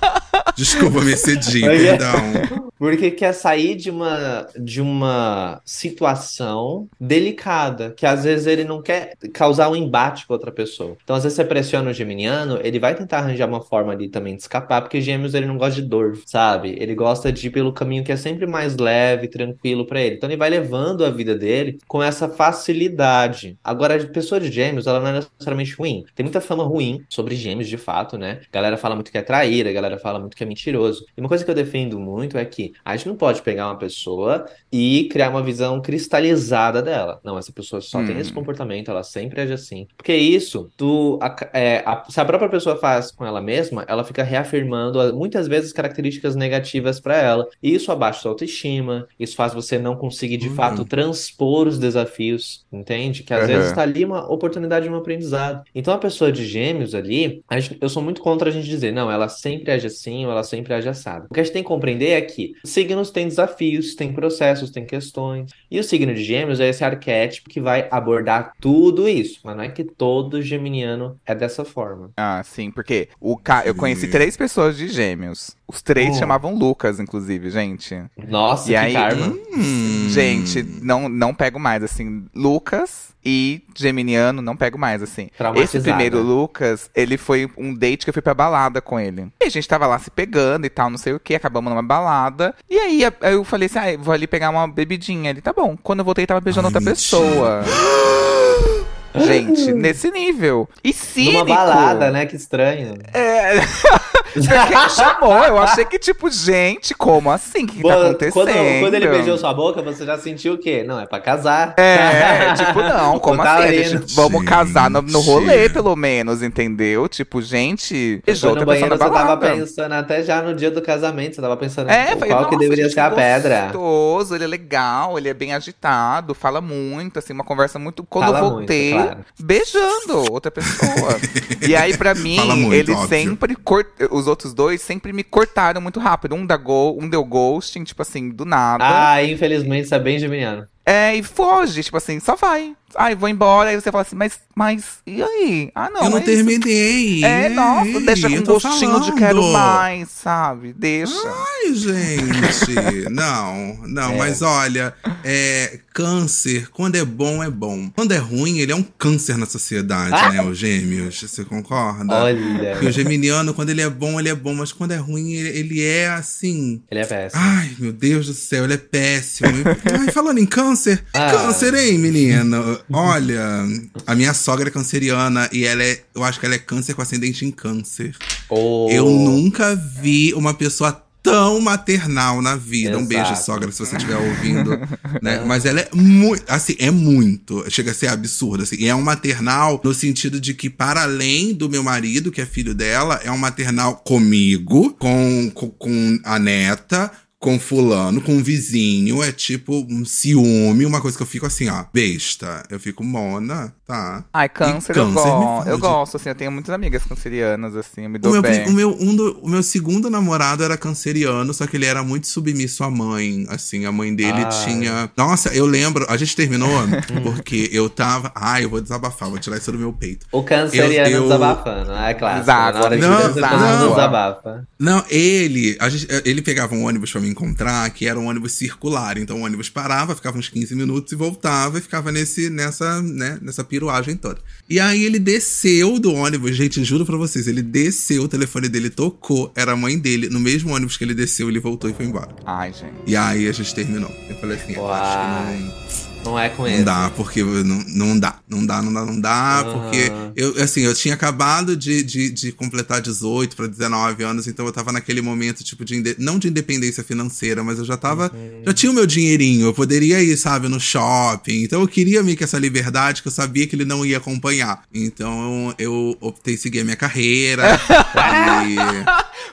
Desculpa, me excedi, Aí é- perdão. Porque quer sair de uma, de uma situação delicada, que às vezes ele não quer causar um embate com outra pessoa. Então, às vezes você pressiona o geminiano, ele vai tentar arranjar uma forma ali também de escapar, porque gêmeos ele não gosta de dor, sabe? Ele gosta de ir pelo caminho que é sempre mais leve, tranquilo pra ele. Então, ele vai levando a vida dele com essa facilidade. Agora, a pessoa de gêmeos, ela não é necessariamente ruim. Tem muita fama ruim sobre gêmeos, de fato, né? A galera fala muito que é traíra, a galera fala muito que é mentiroso. E uma coisa que eu defendo muito é que a gente não pode pegar uma pessoa e criar uma visão cristalizada dela. Não, essa pessoa só tem Hum. esse comportamento, ela sempre age assim. Porque isso, tu, a- é, a- se a própria pessoa faz com ela mesma, ela fica reafirmando a- muitas vezes características negativas pra ela. E isso abaixa sua autoestima, isso faz você não conseguir de Uhum. fato transpor os desafios, entende? Que às Uhum. vezes tá ali uma oportunidade de um aprendizado. Então a pessoa de gêmeos ali, gente- eu sou muito contra a gente dizer, não, ela sempre age assim ou ela sempre age assado. O que a gente tem que compreender é que signos têm desafios, têm processos, têm questões. E o signo de gêmeos é esse arquétipo que vai abordar tudo isso. Mas não é que todo geminiano é dessa forma. Ah, sim, porque o ca... eu conheci três pessoas de gêmeos. Os três Oh. chamavam Lucas, inclusive, gente. Nossa, E que aí- karma. Hum. Gente, não, não pego mais, assim. Lucas e Geminiano, não pego mais, assim. Esse primeiro Lucas, ele foi um date que eu fui pra balada com ele. E a gente tava lá se pegando e tal, não sei o que, acabamos numa balada. E aí eu falei assim, ah, vou ali pegar uma bebidinha. Ele, tá bom. Quando eu voltei, tava beijando Ai, outra mentira. pessoa. Gente, nesse nível. E cínico. Numa balada, né? Que estranho. É. Ele chamou, eu achei que, tipo, gente, como assim? O que, que tá Quando- acontecendo? Quando, quando ele beijou sua boca, você já sentiu o quê? Não, é pra casar. É, tipo, não, como O assim? Gente, vamos casar no, no rolê, pelo menos, entendeu? Tipo, gente, Foi beijou no banheiro, você tava pensando até já no dia do casamento, você tava pensando É, em falei, qual que deveria gente, ser a pedra. gostoso, ele é legal, ele é bem agitado, fala muito, assim, uma conversa muito. Quando Fala eu muito, voltei, claro. beijando outra pessoa. e aí, pra mim, muito, ele óbvio. sempre. Cort... Os outros dois sempre me cortaram muito rápido. Um, da go... um deu ghosting, tipo assim, do nada. Ah, infelizmente, isso é bem geminiano. É, e foge, tipo assim, só vai. Ai, vou embora. Aí você fala assim, mas, mas, e aí? Ah, não. eu não é terminei. É, nossa, Ei, deixa com gostinho de falando. quero mais, sabe? Deixa. Ai, gente. não, não, É. mas olha, é, câncer, quando é bom, é bom. Quando é ruim, ele é um câncer na sociedade, Ah! né? Os gêmeos. Você concorda? Olha, Porque o geminiano, quando ele é bom, ele é bom, mas quando é ruim, ele, ele é assim. ele é péssimo. Ai, meu Deus do céu, ele é péssimo. Ai, falando em câncer, Ah. câncer, hein, menino? Olha, a minha sogra é canceriana e ela é, eu acho que ela é câncer com ascendente em câncer. Oh, Eu nunca vi uma pessoa tão maternal na vida. Um beijo, Exato. sogra, se você estiver ouvindo. né? Mas ela é muito, assim, é muito. Chega a ser absurdo, assim. E é um maternal no sentido de que, para além do meu marido, que é filho dela, é um maternal comigo, com, com, com a neta, com fulano, com um vizinho, é tipo um ciúme, uma coisa que eu fico assim, ó, besta. Eu fico mona, tá? Ai, câncer, E eu, câncer me gosto. Eu gosto, assim, eu tenho muitas amigas cancerianas, assim, eu me O dou meu, bem. o, meu, um do- o meu segundo namorado era canceriano, só que ele era muito submisso à mãe. Assim, a mãe dele Ai. tinha. Nossa, eu lembro, a gente terminou porque eu tava. Ai, eu vou desabafar, vou tirar isso do meu peito. O canceriano Eu- eu- desabafando, é clássico. Deságua, Na hora de não, mundo não. desabafa. Não, ele, a gente- ele pegava um ônibus pra me encontrar, que era um ônibus circular. Então o ônibus parava, ficava uns 15 minutos e voltava e ficava nesse, nessa, né, nessa piruagem toda. E aí ele desceu do ônibus, gente, juro pra vocês, ele desceu, o telefone dele tocou, era a mãe dele. No mesmo ônibus que ele desceu, ele voltou e foi embora. Ai, gente. E aí a gente terminou. Eu falei assim, acho que não. Não é com Não ele. dá, porque não, não dá, não dá, não dá, não dá, Aham. porque eu, assim, eu tinha acabado de, de, de completar 18 para 19 anos, então eu tava naquele momento, tipo, de, não de independência financeira, mas eu já tava, já tinha o meu dinheirinho, eu poderia ir, sabe, no shopping, então eu queria meio que essa liberdade, que eu sabia que ele não ia acompanhar. Então eu optei seguir a minha carreira, e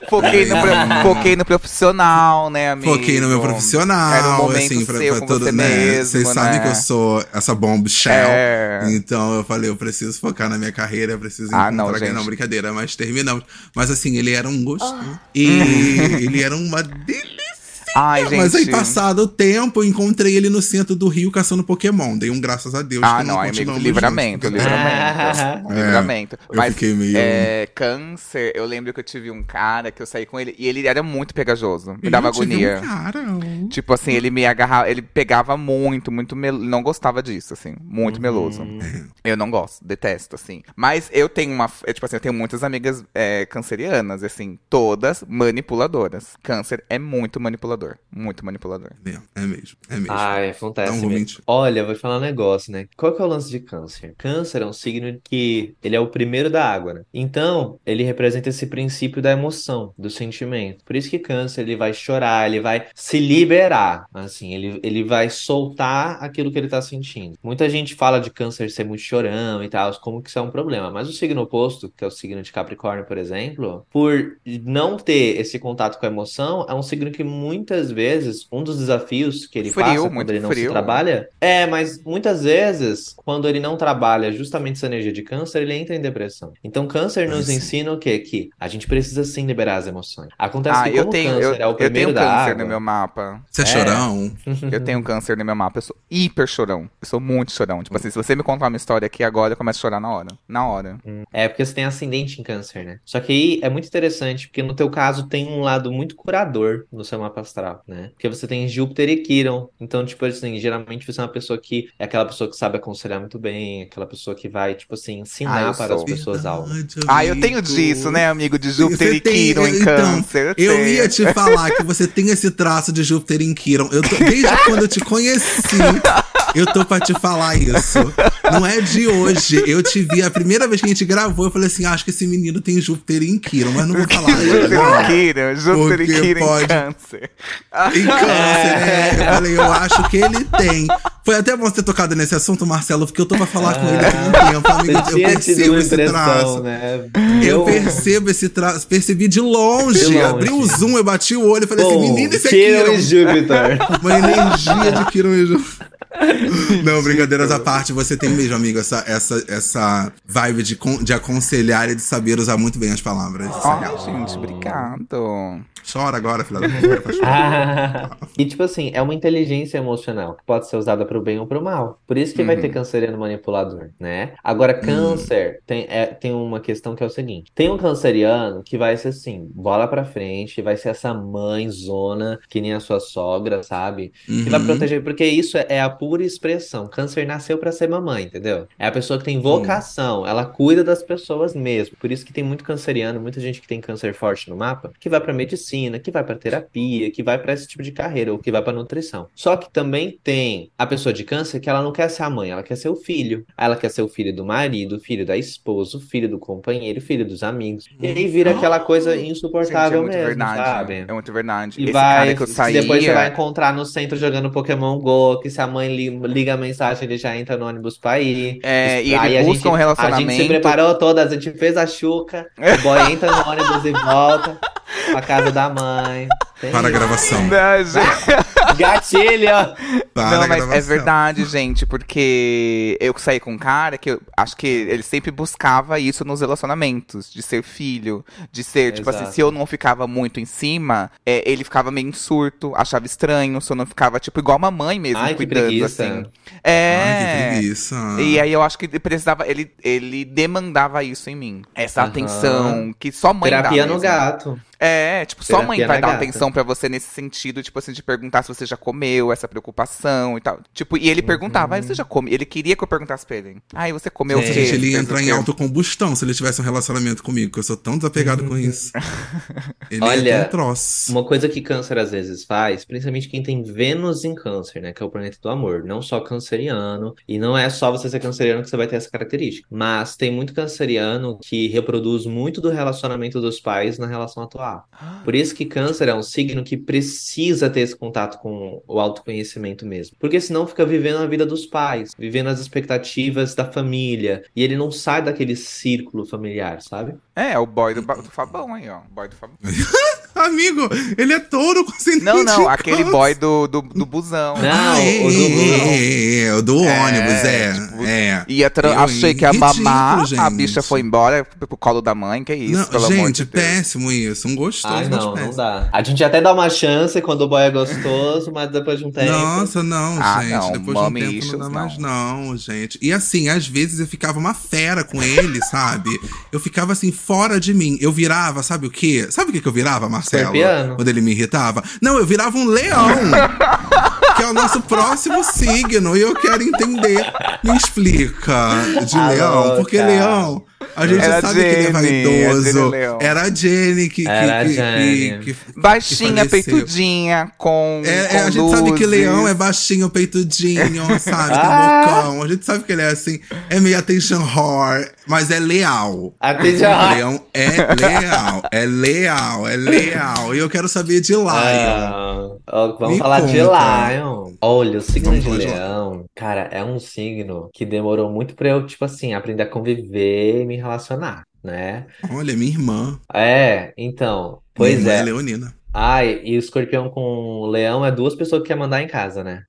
Foquei no, pro- foquei no profissional, né, amigo? foquei no meu profissional, Era um momento assim, pra, seu pra com todo, você né, mesmo, vocês né? sabem que eu sou essa bombshell, É. Então eu falei, eu preciso focar na minha carreira, eu preciso Ah, encontrar não, gente. Não, brincadeira, mas terminamos. Mas assim, ele era um gosto. Ah. E ele era uma delícia. Ai, gente. Mas aí, passado o tempo, eu encontrei ele no centro do Rio caçando Pokémon. Dei um graças a Deus. Ah, que não, amigo, continuamos livramento, juntos. livramento. É, livramento. eu Mas fiquei meio- é, câncer, eu lembro que eu tive um cara que eu saí com ele e ele era muito pegajoso. Me Eu dava tive agonia. Um cara. Tipo assim, ele me agarrava, ele pegava muito, muito mel... não gostava disso, assim, muito Uhum. meloso. É. Eu não gosto, detesto, assim. Mas eu tenho uma, é, tipo assim, eu tenho muitas amigas é, cancerianas, assim, todas manipuladoras. Câncer é muito manipulador, muito manipulador. É, é mesmo, é mesmo. Acontece Não vou mesmo. mentir. Olha, eu vou te falar um negócio, né? Qual que é o lance de câncer? Câncer é um signo que ele é o primeiro da água, né? Então, ele representa esse princípio da emoção, do sentimento. Por isso que câncer, ele vai chorar, ele vai se liberar, assim, ele, ele vai soltar aquilo que ele tá sentindo. Muita gente fala de câncer ser muito chorão e tal, como que isso é um problema. Mas o signo oposto, que é o signo de Capricórnio, por exemplo, por não ter esse contato com a emoção, é um signo que muitas vezes, um dos desafios que ele Frio, passa quando ele não se frio. trabalha, é, mas muitas vezes, quando ele não trabalha justamente essa energia de câncer, ele entra em depressão. Então, câncer nos Ai, sim. ensina o quê? Que a gente precisa sim liberar as emoções. Acontece Ah, que eu como tenho, câncer eu, é o eu primeiro tenho da câncer água, no meu mapa. Você é, É. chorão? Eu tenho câncer no meu mapa. Eu sou hiper chorão. Eu sou muito chorão. Tipo assim, se você me contar uma história aqui agora, eu começo a chorar na hora. Na hora. É porque você tem ascendente em câncer, né? Só que aí é muito interessante, porque no teu caso tem um lado muito curador no seu mapa astral, né? Porque você tem Júpiter e Quiron. Então, tipo assim, geralmente você é uma pessoa que é aquela pessoa que sabe aconselhar muito bem, aquela pessoa que vai, tipo assim, Ah, ensinar eu para as pessoas algo. Verdade, Ah, eu tenho disso, né, amigo? De Júpiter Você e tem- Quiron em então, câncer. Eu, Eu ia te falar que você tem esse traço de Júpiter em Quiron. Eu tô- desde quando eu te conheci, eu tô pra te falar isso. Não é de hoje. Eu te vi, a primeira vez que a gente gravou, eu falei assim: acho que esse menino tem Júpiter em Quiron, mas não vou falar. Júpiter não. e Quiron, Júpiter e Porque Quiron em pode- câncer. Em câncer, né? Eu falei, eu acho que ele tem. Foi até bom você ter tocado nesse assunto, Marcelo, porque eu tô pra falar com ele há um tempo, amigo. Eu percebo esse traço. né? Eu percebo esse traço, percebi de longe. De longe. Abri o zoom, eu bati o olho e falei assim: Pô, menino, esse é Quiron Quiron. e Júpiter. Uma energia de Quiron e Júpiter. Não, brincadeiras à parte, você tem mesmo, amigo, essa, essa, essa vibe de, de aconselhar e de saber usar muito bem as palavras. Isso é gente, obrigado. Chora agora, filha da puta. chorando. E tipo assim, é uma inteligência emocional que pode ser usada pro bem ou pro mal. Por isso que vai ter canceriano manipulador, né? Agora, câncer tem, é, tem uma questão que é o seguinte: tem um canceriano que vai ser assim, bola pra frente, vai ser essa mãe zona, que nem a sua sogra, sabe? Que vai Uhum. proteger, porque isso é, é a pura expressão. Câncer nasceu pra ser mamãe, entendeu? É a pessoa que tem vocação, ela cuida das pessoas mesmo. Por isso que tem muito canceriano, muita gente que tem câncer forte no mapa, que vai pra medicina, que vai pra terapia, que vai pra esse tipo de carreira, ou que vai pra nutrição. Só que também tem a pessoa de câncer que ela não quer ser a mãe, ela quer ser o filho. Ela quer ser o filho do marido, o filho da esposa, o filho do companheiro, o filho dos amigos. E aí vira aquela coisa Gente, é insuportável muito mesmo, verdade. sabe? É muito verdade. E Esse vai, que eu saía... depois você vai encontrar no centro jogando Pokémon Go, que se a mãe li- liga a mensagem, ele já entra no ônibus pra ir. É, e ele a busca gente, um A gente se relacionamento. preparou todas, a gente fez a chuca, o boy entra no ônibus e volta pra casa da mãe. Tem. Para a gravação. Não, gente. Gatilho! Para Não, mas é verdade, gente, porque eu saí com um cara que eu acho que ele sempre buscava isso nos relacionamentos, de ser filho, de ser, tipo assim, Exato. se eu não ficava muito em cima, é, ele ficava meio em surto, achava estranho, se eu não ficava, tipo, igual uma mãe mesmo, Ai, que cuidando, preguiça. assim. Ai, que É. preguiça. E aí eu acho que ele precisava, ele, ele demandava isso em mim. Essa Aham. atenção que só mãe Terapia dá no mesmo. gato. É, tipo, só mãe Terapia vai dar gata. atenção pra você nesse sentido, tipo assim, de perguntar se você já comeu, essa preocupação e tal. Tipo, e Uhum. ele perguntava, ah, você já come? Ele queria que eu perguntasse pra ele. Ai, você comeu o Gente, quê? Gente, ele ia o entrar em quê?" autocombustão se ele tivesse um relacionamento comigo, que eu sou tão desapegado com isso. Ele ia Olha, um troço. Uma coisa que câncer às vezes faz, principalmente quem tem Vênus em câncer, né? Que é o planeta do amor. Não só canceriano. E não é só você ser canceriano que você vai ter essa característica. Mas tem muito canceriano que reproduz muito do relacionamento dos pais na relação atual. Por isso que câncer é um signo que precisa ter esse contato com o autoconhecimento mesmo. Porque senão fica vivendo a vida dos pais, vivendo as expectativas da família. E ele não sai daquele círculo familiar, sabe? É, é o boy do, ba- do Fabão aí, ó. Boy do Fabão. Amigo, ele é touro com ascendente Não, não, aquele boy do, do, do busão. Não, Ah, é, o do- é, é, é, o do É, ônibus, é. tipo, é. Ia tra- Eu, achei que ia mamar, a bicha foi embora pro colo da mãe, que isso, Não, pelo amor gente, de Deus. péssimo isso. Um gostoso, Ai, mas não, não dá. A gente até dá uma chance quando o boy é gostoso, mas depois de um tempo. Nossa, não, Ah, gente. não, Depois de um tempo issues, não dá mais, não. não, gente. E assim, às vezes eu ficava uma fera com ele, sabe? Eu ficava assim, fora de mim. Eu virava, sabe o quê? Sabe o que, que eu virava, Marcelo? Escorpiano. Quando ele me irritava? Não, eu virava um leão. que é o nosso próximo signo. E eu quero entender. Me explica de Ah, leão. Porque leão. A gente Era sabe que ele é Jenny, a Jenny vaidoso. Leão. Era a Jenny que. que, Era a que, Jenny. que- que- Baixinha, peitudinha, com. é, com é, a gente sabe que luzes. leão é baixinho, peitudinho, sabe? Tem Ah! bocão. A gente sabe que ele é assim, é meio attention whore, mas é leal. Até já. Leão é leal, é leal, é leal. E eu quero saber de Lion. Ah, vamos Me falar de conta. Lion. Olha, o signo Vamos de falar de Leão, cara, é um signo que demorou muito pra eu, tipo assim, aprender a conviver me relacionar, né? Olha, minha irmã. É, então, minha pois irmã é. leonina. Ai, e o escorpião com o leão é duas pessoas que quer mandar em casa, né?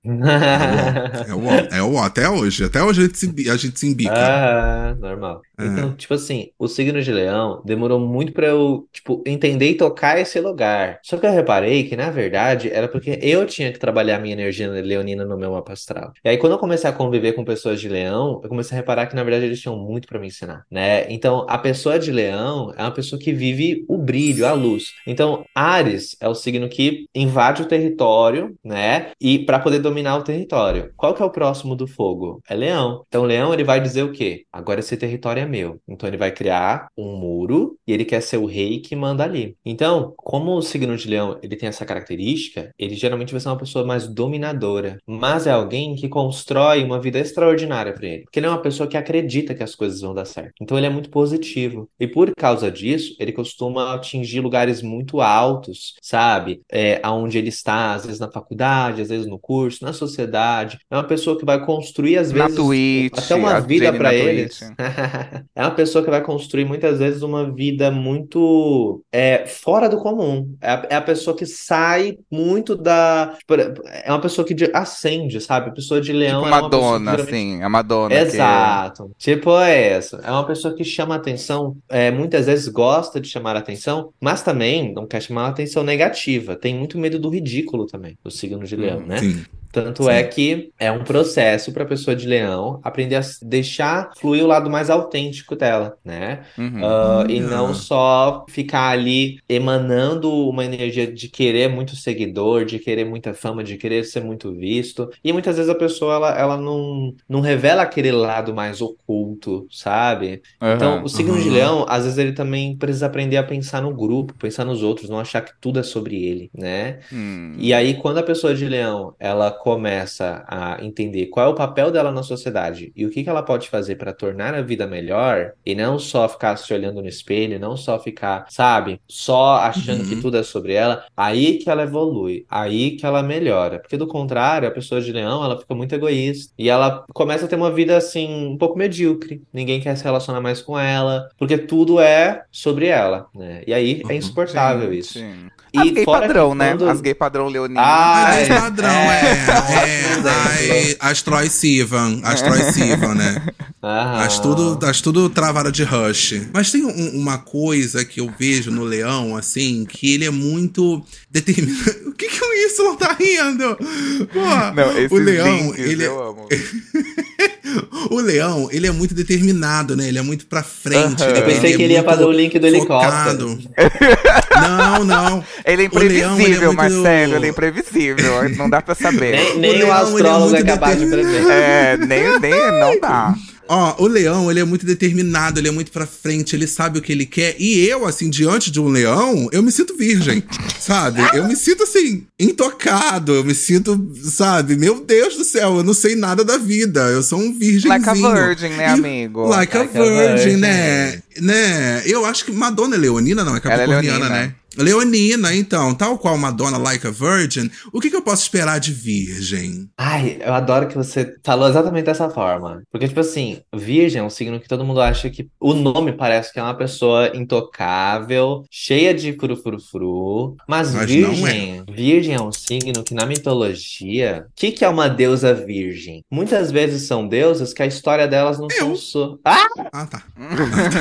É o é o ó, até hoje. Até hoje a gente se, a gente se embica. Ah, normal. Então, tipo assim, o signo de leão demorou muito pra eu, tipo, entender e tocar esse lugar. Só que eu reparei que, na verdade, era porque eu tinha que trabalhar a minha energia leonina no meu mapa astral. E aí, quando eu comecei a conviver com pessoas de leão, eu comecei a reparar que, na verdade, eles tinham muito pra me ensinar, né? Então, a pessoa de leão é uma pessoa que vive o brilho, a luz. Então, Ares é o signo que invade o território, né? E para poder dominar o território. Qual que é o próximo do fogo? É leão. Então, leão ele vai dizer o quê? Agora esse território é meu. Então, ele vai criar um muro e ele quer ser o rei que manda ali. Então, como o signo de leão ele tem essa característica, ele geralmente vai ser uma pessoa mais dominadora, mas é alguém que constrói uma vida extraordinária para ele, porque ele é uma pessoa que acredita que as coisas vão dar certo. Então, ele é muito positivo e por causa disso, ele costuma atingir lugares muito altos, sabe? É, aonde ele está, às vezes na faculdade, às vezes no curso, na sociedade. É uma pessoa que vai construir às Na vezes Twitch, até uma vida para na eles. É uma pessoa que vai construir muitas vezes uma vida muito é, fora do comum. É a, é a pessoa que sai muito da. tipo, É uma pessoa que de- ascende, sabe? A pessoa de leão Tipo é uma pessoa que Madonna, geralmente assim, a Madonna. que- Exato. Tipo essa. É uma pessoa que chama atenção, é, muitas vezes gosta de chamar atenção, mas também não quer chamar atenção negativa. Tem muito medo do ridículo também, o signo de leão, Hum, né? Sim. Tanto Sim. é que é um processo para a pessoa de leão aprender a deixar fluir o lado mais autêntico dela, né? Uhum. Ah, e não só ficar ali emanando uma energia de querer muito seguidor, de querer muita fama, de querer ser muito visto. E muitas vezes a pessoa ela, ela não, não revela aquele lado mais oculto, sabe? Então, Aham. o signo de Aham. leão, às vezes ele também precisa aprender a pensar no grupo, pensar nos outros, não achar que tudo é sobre ele, né? Hum. E aí, quando a pessoa de leão, ela começa a entender qual é o papel dela na sociedade e o que, que ela pode fazer para tornar a vida melhor, e não só ficar se olhando no espelho, não só ficar, sabe, só achando que Uhum. tudo é sobre ela, aí que ela evolui, aí que ela melhora. Porque do contrário, a pessoa de leão, ela fica muito egoísta e ela começa a ter uma vida assim, um pouco medíocre. Ninguém quer se relacionar mais com ela, porque tudo é sobre ela, né? E aí é Uhum. insuportável Sim, isso. sim. E As gay padrão, que né? quando- As gay padrão leonina. Ah, Mas é. padrão, É. é. é, ai, as Troy Sivan, as Troy Sivan, né? As tudo, as tudo travada de rush. Mas tem um- uma coisa que eu vejo no Leão, assim, que ele é muito determinado. O que que o Y tá rindo? Pô, Não, o Leão, links ele é- eu amo. o Leão, ele é muito determinado, né? Ele é muito pra frente. Aham. né? Eu pensei é que ele ia fazer o link do focado. Não, não. Ele é O leão, imprevisível, ele é Marcelo. Ele é imprevisível. Não dá pra saber. Nem, O nem o, leão, ele é astrólogo é, muito capaz de prever. É, nem, nem, não dá. Ó, o leão, ele é muito determinado, ele é muito pra frente, ele sabe o que ele quer. E eu, assim, diante de um leão, eu me sinto virgem, sabe? Eu me sinto, assim, intocado. Eu me sinto, sabe? Meu Deus do céu, eu não sei nada da vida. Eu sou um virgenzinho. Like a virgin, né, amigo? Like, a Like a virgin, virgin. né? né? Eu acho que Madonna é leonina, não? É é capricorniana, leonina. né? Leonina, então, tal qual Madonna, like a virgin, o que, que eu posso esperar de virgem? Ai, eu adoro que você falou exatamente dessa forma. Porque, tipo assim, virgem é um signo que todo mundo acha que o nome parece que é uma pessoa intocável, cheia de furufurufuru. Mas, Mas virgem, virgem é um signo que na mitologia, o que, que é uma deusa virgem? Muitas vezes são deusas que a história delas não são Eu. so... Ah! Ah, tá.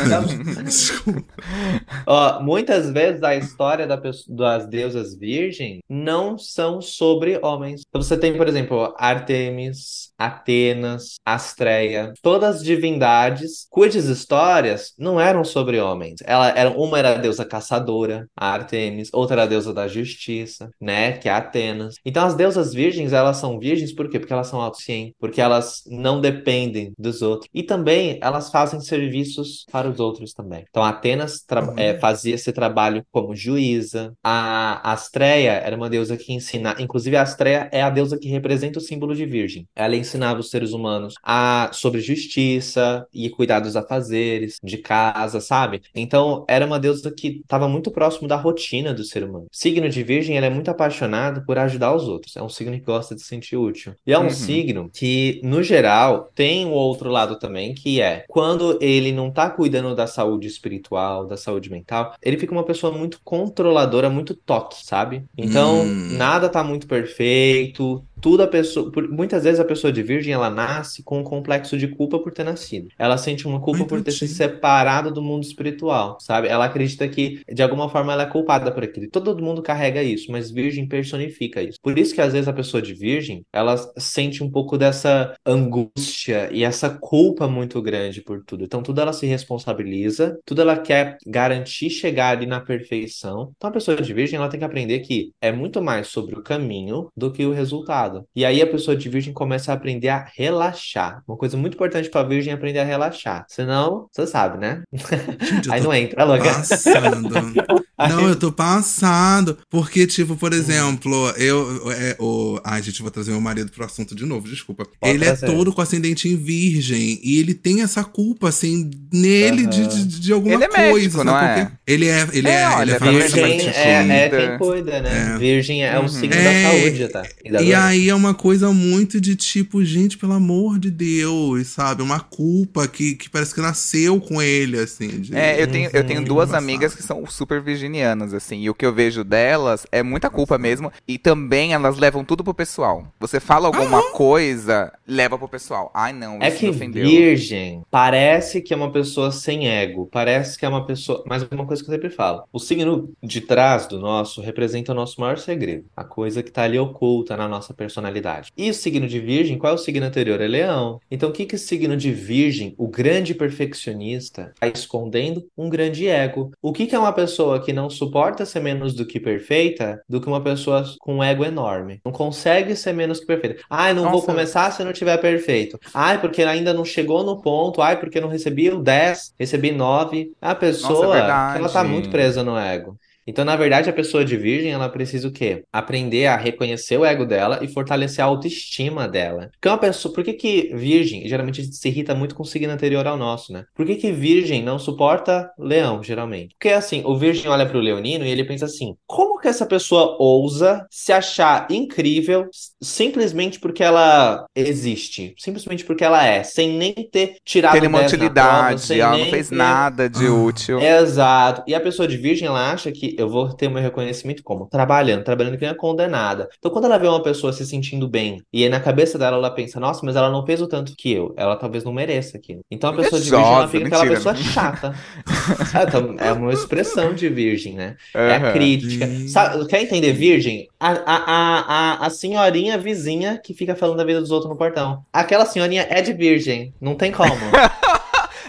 Tá Desculpa. Ó, muitas vezes a história da pesso- das deusas virgem não são sobre homens. Então você tem, por exemplo, Artemis, Atenas, Astreia, todas divindades cujas histórias não eram sobre homens. Ela era, uma era a deusa caçadora, a Artemis, outra era a deusa da justiça, né, que é a Atenas. Então as deusas virgens, elas são virgens por quê? Porque elas são autocientes, porque elas não dependem dos outros. E também elas fazem serviços para os outros também. Então Atenas tra- é, fazia esse trabalho como juíza. A Astreia era uma deusa que ensina, inclusive a Astreia é a deusa que representa o símbolo de virgem. Ela ensinava os seres humanos a sobre justiça e cuidar dos afazeres de casa, sabe? Então era uma deusa que estava muito próximo da rotina do ser humano. Signo de virgem, ele é muito apaixonado por ajudar os outros. É um signo que gosta de se sentir útil. E é um Uhum. signo que, no geral, tem o outro lado também, que é quando ele não tá cuidando da saúde espiritual, da saúde mental, ele fica uma pessoa muito controladora, muito toque, sabe? Então, Hum. nada tá muito perfeito, tudo a pessoa, por- muitas vezes a pessoa de virgem, ela nasce com um complexo de culpa por ter nascido. Ela sente uma culpa Ai, por ter se separado do mundo espiritual, sabe? Ela acredita que de alguma forma ela é culpada por aquilo. Todo mundo carrega isso, mas virgem personifica isso. Por isso que às vezes a pessoa de virgem, ela sente um pouco dessa angústia e essa culpa muito grande por tudo. Então tudo ela se responsabiliza, tudo ela quer garantir chegar ali na perfeição. Então a pessoa de virgem, ela tem que aprender que é muito mais sobre o caminho do que o resultado. E aí a pessoa de virgem começa a aprender a relaxar. Uma coisa muito importante para virgem é aprender a relaxar. Senão, você sabe, né? Gente, Aí não entra, é louca. Passando. Não, eu tô passado. Porque, tipo, Hum. por exemplo, eu. É, o... Ai, gente, vou trazer meu marido pro assunto de novo, desculpa. Pode ele trazer. é todo com ascendente em virgem. E ele tem essa culpa, assim, nele de, de, de alguma Ele é coisa. médico, não é? quê? Ele é. Ele É, é, ele olha, é? Virgem é, é cuida. quem cuida, né? É. Virgem é o Uhum. signo É, da saúde, tá? E, da E doença. Aí é uma coisa muito de tipo, gente, pelo amor de Deus, sabe? Uma culpa que, que parece que nasceu com ele, assim. de- É, eu tenho, eu tenho Uhum. duas Engraçado. amigas que são super virginianas, assim, e o que eu vejo delas é muita culpa mesmo, e também elas levam tudo pro pessoal. Você fala alguma coisa, leva pro pessoal. Ai, não, É isso que me ofendeu. virgem parece que é uma pessoa sem ego, parece que é uma pessoa. Mas uma coisa que eu sempre falo: o signo de trás do nosso representa o nosso maior segredo, a coisa que tá ali oculta na nossa personalidade. E o signo de virgem, qual é o signo anterior? É leão. Então o que que o signo de virgem, o grande perfeccionista, tá escondendo? Um grande ego. O que que é uma pessoa que não suporta ser menos do que perfeita do que uma pessoa com um ego enorme? Não consegue ser menos que perfeita. Ai, não vou Nossa. começar se não tiver perfeito. Ai, porque ainda não chegou no ponto. Ai, porque não recebi o 10, recebi 9. A pessoa, verdade. ela tá muito presa no ego. Então, na verdade, a pessoa de virgem, ela precisa o quê? Aprender a reconhecer o ego dela e fortalecer a autoestima dela. Porque uma pessoa, por que que virgem, geralmente a gente se irrita muito com o signo anterior ao nosso, né? Por que que virgem não suporta leão, geralmente? Porque assim, o virgem olha pro leonino e ele pensa assim: como que essa pessoa ousa se achar incrível simplesmente porque ela existe, simplesmente porque ela é, sem nem ter tirado Tem uma 10 na prova, utilidade, ela não fez ter- nada de útil. Exato. E a pessoa de virgem, ela acha que eu vou ter meu reconhecimento como? Trabalhando, trabalhando que nem a condenada. Então, quando ela vê uma pessoa se sentindo bem, e aí na cabeça dela ela pensa, nossa, mas ela não fez o tanto que eu, ela talvez não mereça aquilo. Então a pessoa de virgem, ela fica aquela pessoa chata. É, então, é uma expressão de virgem, né? É a crítica. Sabe, quer entender virgem? A, a, a, a, a senhorinha vizinha que fica falando da vida dos outros no portão. Aquela senhorinha é de virgem, não tem como.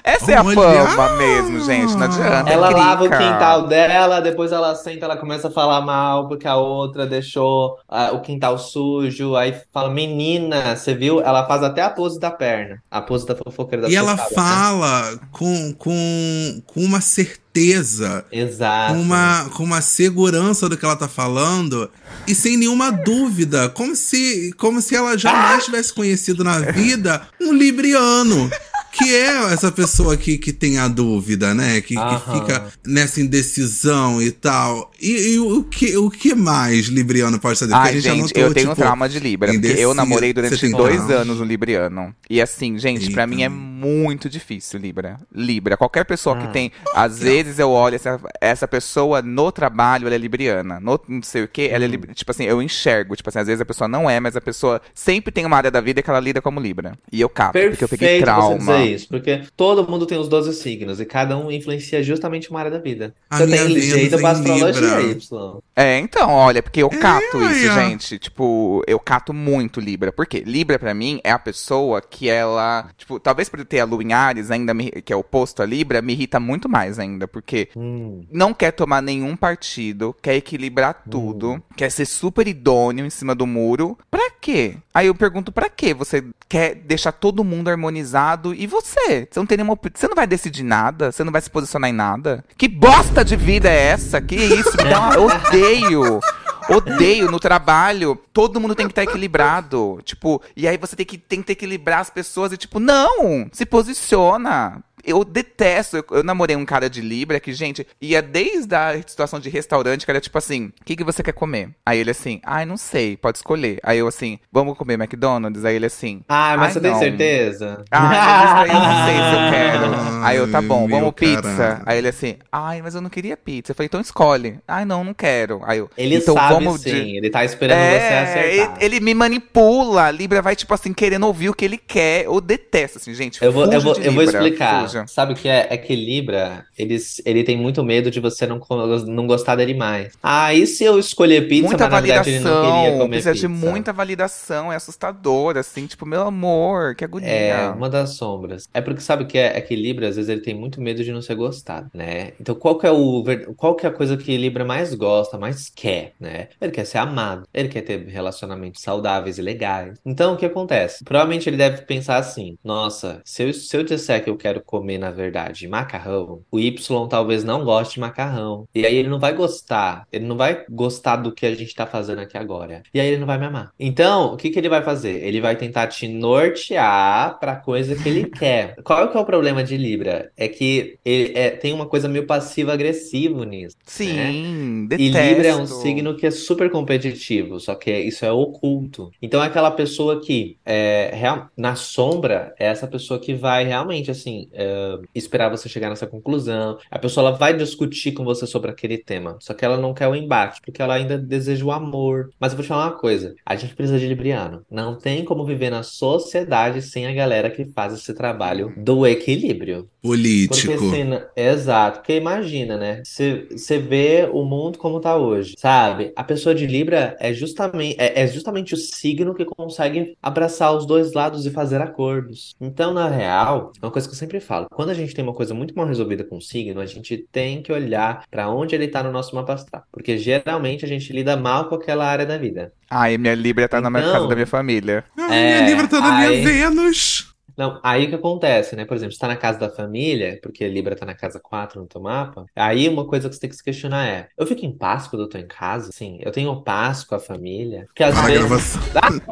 Essa é a Olha! fama mesmo, gente. Não adianta. Ela crica. lava o quintal dela, depois ela senta, ela começa a falar mal porque a outra deixou ah, o quintal sujo. Aí fala, menina, você viu? Ela faz até a pose da perna, a pose da fofoqueira da E ela né? fala com, com, com uma certeza, Exato. com uma, com uma segurança do que ela tá falando e sem nenhuma dúvida, como se, como se ela jamais tivesse conhecido na vida um libriano. Que é essa pessoa que, que tem a dúvida, né? Que, que fica nessa indecisão e tal. E, e o, que, o que mais Libriano pode fazer? Porque Ai, a gente, eu tenho tipo, trauma de Libra. Porque eu namorei durante dois trauma? anos um Libriano. E assim, gente, pra Eita. mim é muito difícil, Libra. Libra. Qualquer pessoa que Ah. tem. Às vezes eu olho essa, essa pessoa no trabalho, ela é Libriana. No não sei o quê, ela é Hum. Libra. Tipo assim, eu enxergo. Tipo assim, às vezes a pessoa não é, mas a pessoa sempre tem uma área da vida que ela lida como Libra. E eu capo, porque eu peguei Perfeito você trauma. Dizer isso, porque todo mundo tem os 12 signos e cada um influencia justamente uma área da vida. A Você tem jeito é pra astrologia. Y. É, então, olha, porque eu cato aí, isso, ó. gente. Tipo, eu cato muito Libra. Por quê? Libra, pra mim, é a pessoa que ela. Tipo, talvez por eu ter a Lua em Ares, ainda me- que é oposto a Libra, me irrita muito mais ainda. Porque Hum. não quer tomar nenhum partido, quer equilibrar tudo, quer ser super idôneo em cima do muro. Pra quê? Aí eu pergunto, pra quê? Você quer deixar todo mundo harmonizado e você? Você não tem nenhuma. Você não vai decidir nada? Você não vai se posicionar em nada? Que bosta de vida é essa? Que isso? Me dá uma... Eu odeio. Odeio no trabalho. Todo mundo tem que estar equilibrado. Tipo, e aí você tem que, tem que equilibrar as pessoas e, tipo, não! Se posiciona. Eu detesto. Eu, eu namorei um cara de Libra que, gente, ia desde a situação de restaurante, que era tipo assim: o que, que você quer comer? Aí ele assim, ai, não sei, pode escolher. Aí eu assim, vamos comer McDonald's? Aí ele assim, Ah, mas Ai, você tem não. certeza? Mas isso aí eu não sei se eu quero. Aí eu, tá bom, meu vamos pizza. caralho. Aí ele assim, ai, mas eu não queria pizza. Eu falei, então escolhe. Ai, não, não quero. Aí eu, Ele então sabe vamos sim, de... ele tá esperando você É, acertar. ele, ele me manipula. Libra vai, tipo assim, querendo ouvir o que ele quer. Eu detesto, assim, gente. Eu vou, eu vou, de eu vou explicar. fuja. Sabe o que é? É que Libra, eles, ele tem muito medo de você não, não gostar dele mais. Ah, e se eu escolher pizza, Muita mas na verdade ele não queria validação, comer precisa de pizza? muita validação, é assustador, assim, tipo, meu amor, que agonia. É, uma das sombras. É porque sabe o que é? É que Libra, às vezes, ele tem muito medo de não ser gostado, né? Então, qual que é o, qual que é a coisa que Libra mais gosta, mais quer, né? Ele quer ser amado, ele quer ter relacionamentos saudáveis e legais. Então, o que acontece? Provavelmente ele deve pensar assim: nossa, se eu, se eu disser que eu quero comer, na verdade, macarrão, o Y talvez não goste de macarrão. E aí ele não vai gostar, ele não vai gostar do que a gente tá fazendo aqui agora. E aí ele não vai me amar. Então, o que que ele vai fazer? Ele vai tentar te nortear pra coisa que ele quer. Qual que é o problema de Libra? É que ele é- tem uma coisa meio passivo-agressivo nisso. né? Sim, E Libra é um detesto. signo que é super competitivo, só que isso é oculto. Então é aquela pessoa que é, real- na sombra é essa pessoa que vai realmente assim é, esperar você chegar nessa conclusão. A pessoa ela vai discutir com você sobre aquele tema, só que ela não quer o embate porque ela ainda deseja o amor. Mas eu vou te falar uma coisa: a gente precisa de Libriano. Não tem como viver na sociedade sem a galera que faz esse trabalho do equilíbrio. Porque Político. senão- Exato, porque imagina, né? Você vê o mundo como tá hoje, sabe? A pessoa de Libra é justamente, é, é justamente o signo que consegue abraçar os dois lados e fazer acordos. Então, na real, é uma coisa que eu sempre falo: quando a gente tem uma coisa muito mal resolvida com o signo, a gente tem que olhar pra onde ele tá no nosso mapa astral. Porque geralmente a gente lida mal com aquela área da vida. Ai, minha Libra tá na minha Então- casa da minha família. Ah, É, minha Libra tá na aí- minha Vênus. Não, aí o que acontece, né? Por exemplo, você tá na casa da família, porque Libra tá na casa 4 no teu mapa. Aí uma coisa que você tem que se questionar é: eu fico em paz quando eu tô em casa? Sim, eu tenho paz com a família. Porque às Para a vezes. gravação.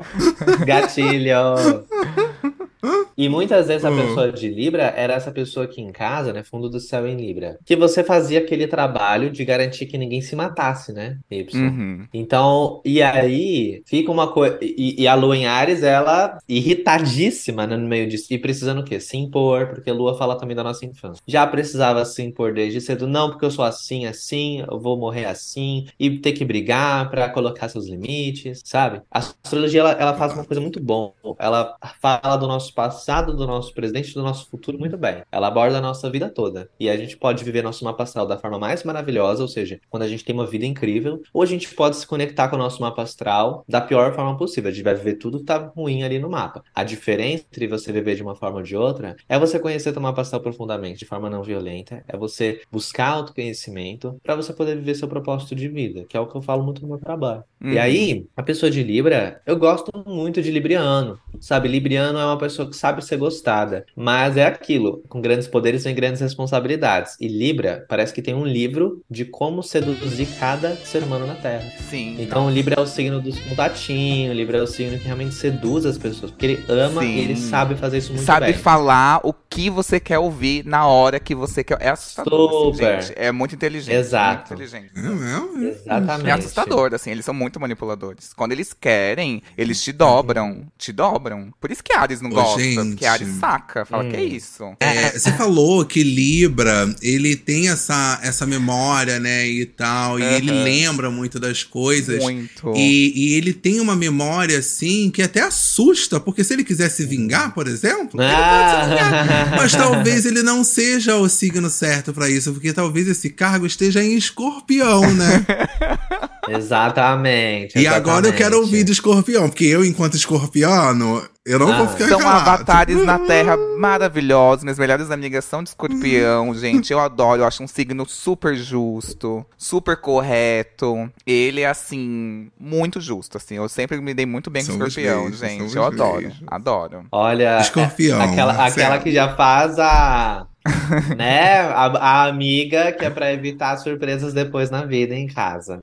Gatilho! E muitas vezes a Hum. pessoa de Libra era essa pessoa aqui em casa, né? Fundo do céu em Libra. Que você fazia aquele trabalho de garantir que ninguém se matasse, né? Y. Uhum. Então, e aí fica uma coisa. E, e a Lua em Ares, ela irritadíssima né, no meio disso. E precisando o quê? Se impor, porque a Lua fala também da nossa infância. Já precisava se impor desde cedo, não, porque eu sou assim, assim, eu vou morrer assim, e ter que brigar pra colocar seus limites, sabe? A astrologia, ela, ela faz uma coisa muito bom. Ela fala do nosso passado, do nosso presente, do nosso futuro muito bem. Ela aborda a nossa vida toda. E a gente pode viver nosso mapa astral da forma mais maravilhosa, ou seja, quando a gente tem uma vida incrível, ou a gente pode se conectar com o nosso mapa astral da pior forma possível. A gente vai viver tudo que tá ruim ali no mapa. A diferença entre você viver de uma forma ou de outra é você conhecer teu mapa astral profundamente, de forma não violenta, é você buscar autoconhecimento para você poder viver seu propósito de vida, que é o que eu falo muito no meu trabalho. E Uhum. aí, a pessoa de Libra, eu gosto muito de Libriano, sabe? Libriano é uma pessoa que sabe ser gostada, mas é aquilo, com grandes poderes vem grandes responsabilidades. E Libra parece que tem um livro de como seduzir cada ser humano na Terra. Sim. Então, Libra é o signo dos contatinhos, Libra é o signo que realmente seduz as pessoas, porque ele ama Sim. e ele sabe fazer isso muito Sabe bem. falar o que você quer ouvir na hora que você quer. É assustador, assim, Super. gente. É muito inteligente. Exato. Muito inteligente. É? Exatamente. É assustador, assim, eles são muito manipuladores. Quando eles querem, eles te dobram, te dobram. Por isso que Ares não Ô, gosta, gente. Porque Ares saca, fala, Hum. que é isso? É, você falou que Libra, ele tem essa, essa memória, né, e tal, e ele lembra muito das coisas. Muito. E, e ele tem uma memória, assim, que até assusta, porque se ele quiser se vingar, por exemplo, ele pode se vingar. Ah. Mas talvez ele não seja o signo certo pra isso, porque talvez esse cargo esteja em escorpião, né? Exatamente. E agora eu quero exatamente. ouvir de escorpião, porque eu, enquanto escorpiano, eu não Ah. vou ficar São calado. avatares na Terra maravilhosos. Minhas melhores amigas são de escorpião, gente. Eu adoro. Eu acho um signo super justo, super correto. Ele é, assim, muito justo, assim. Eu sempre me dei muito bem com Somos escorpião, beijos, gente. Eu adoro. beijos. Adoro. Olha, Escorpião, aquela, Marcelo. aquela que já faz a, né, a, a amiga que é pra evitar surpresas depois na vida em casa.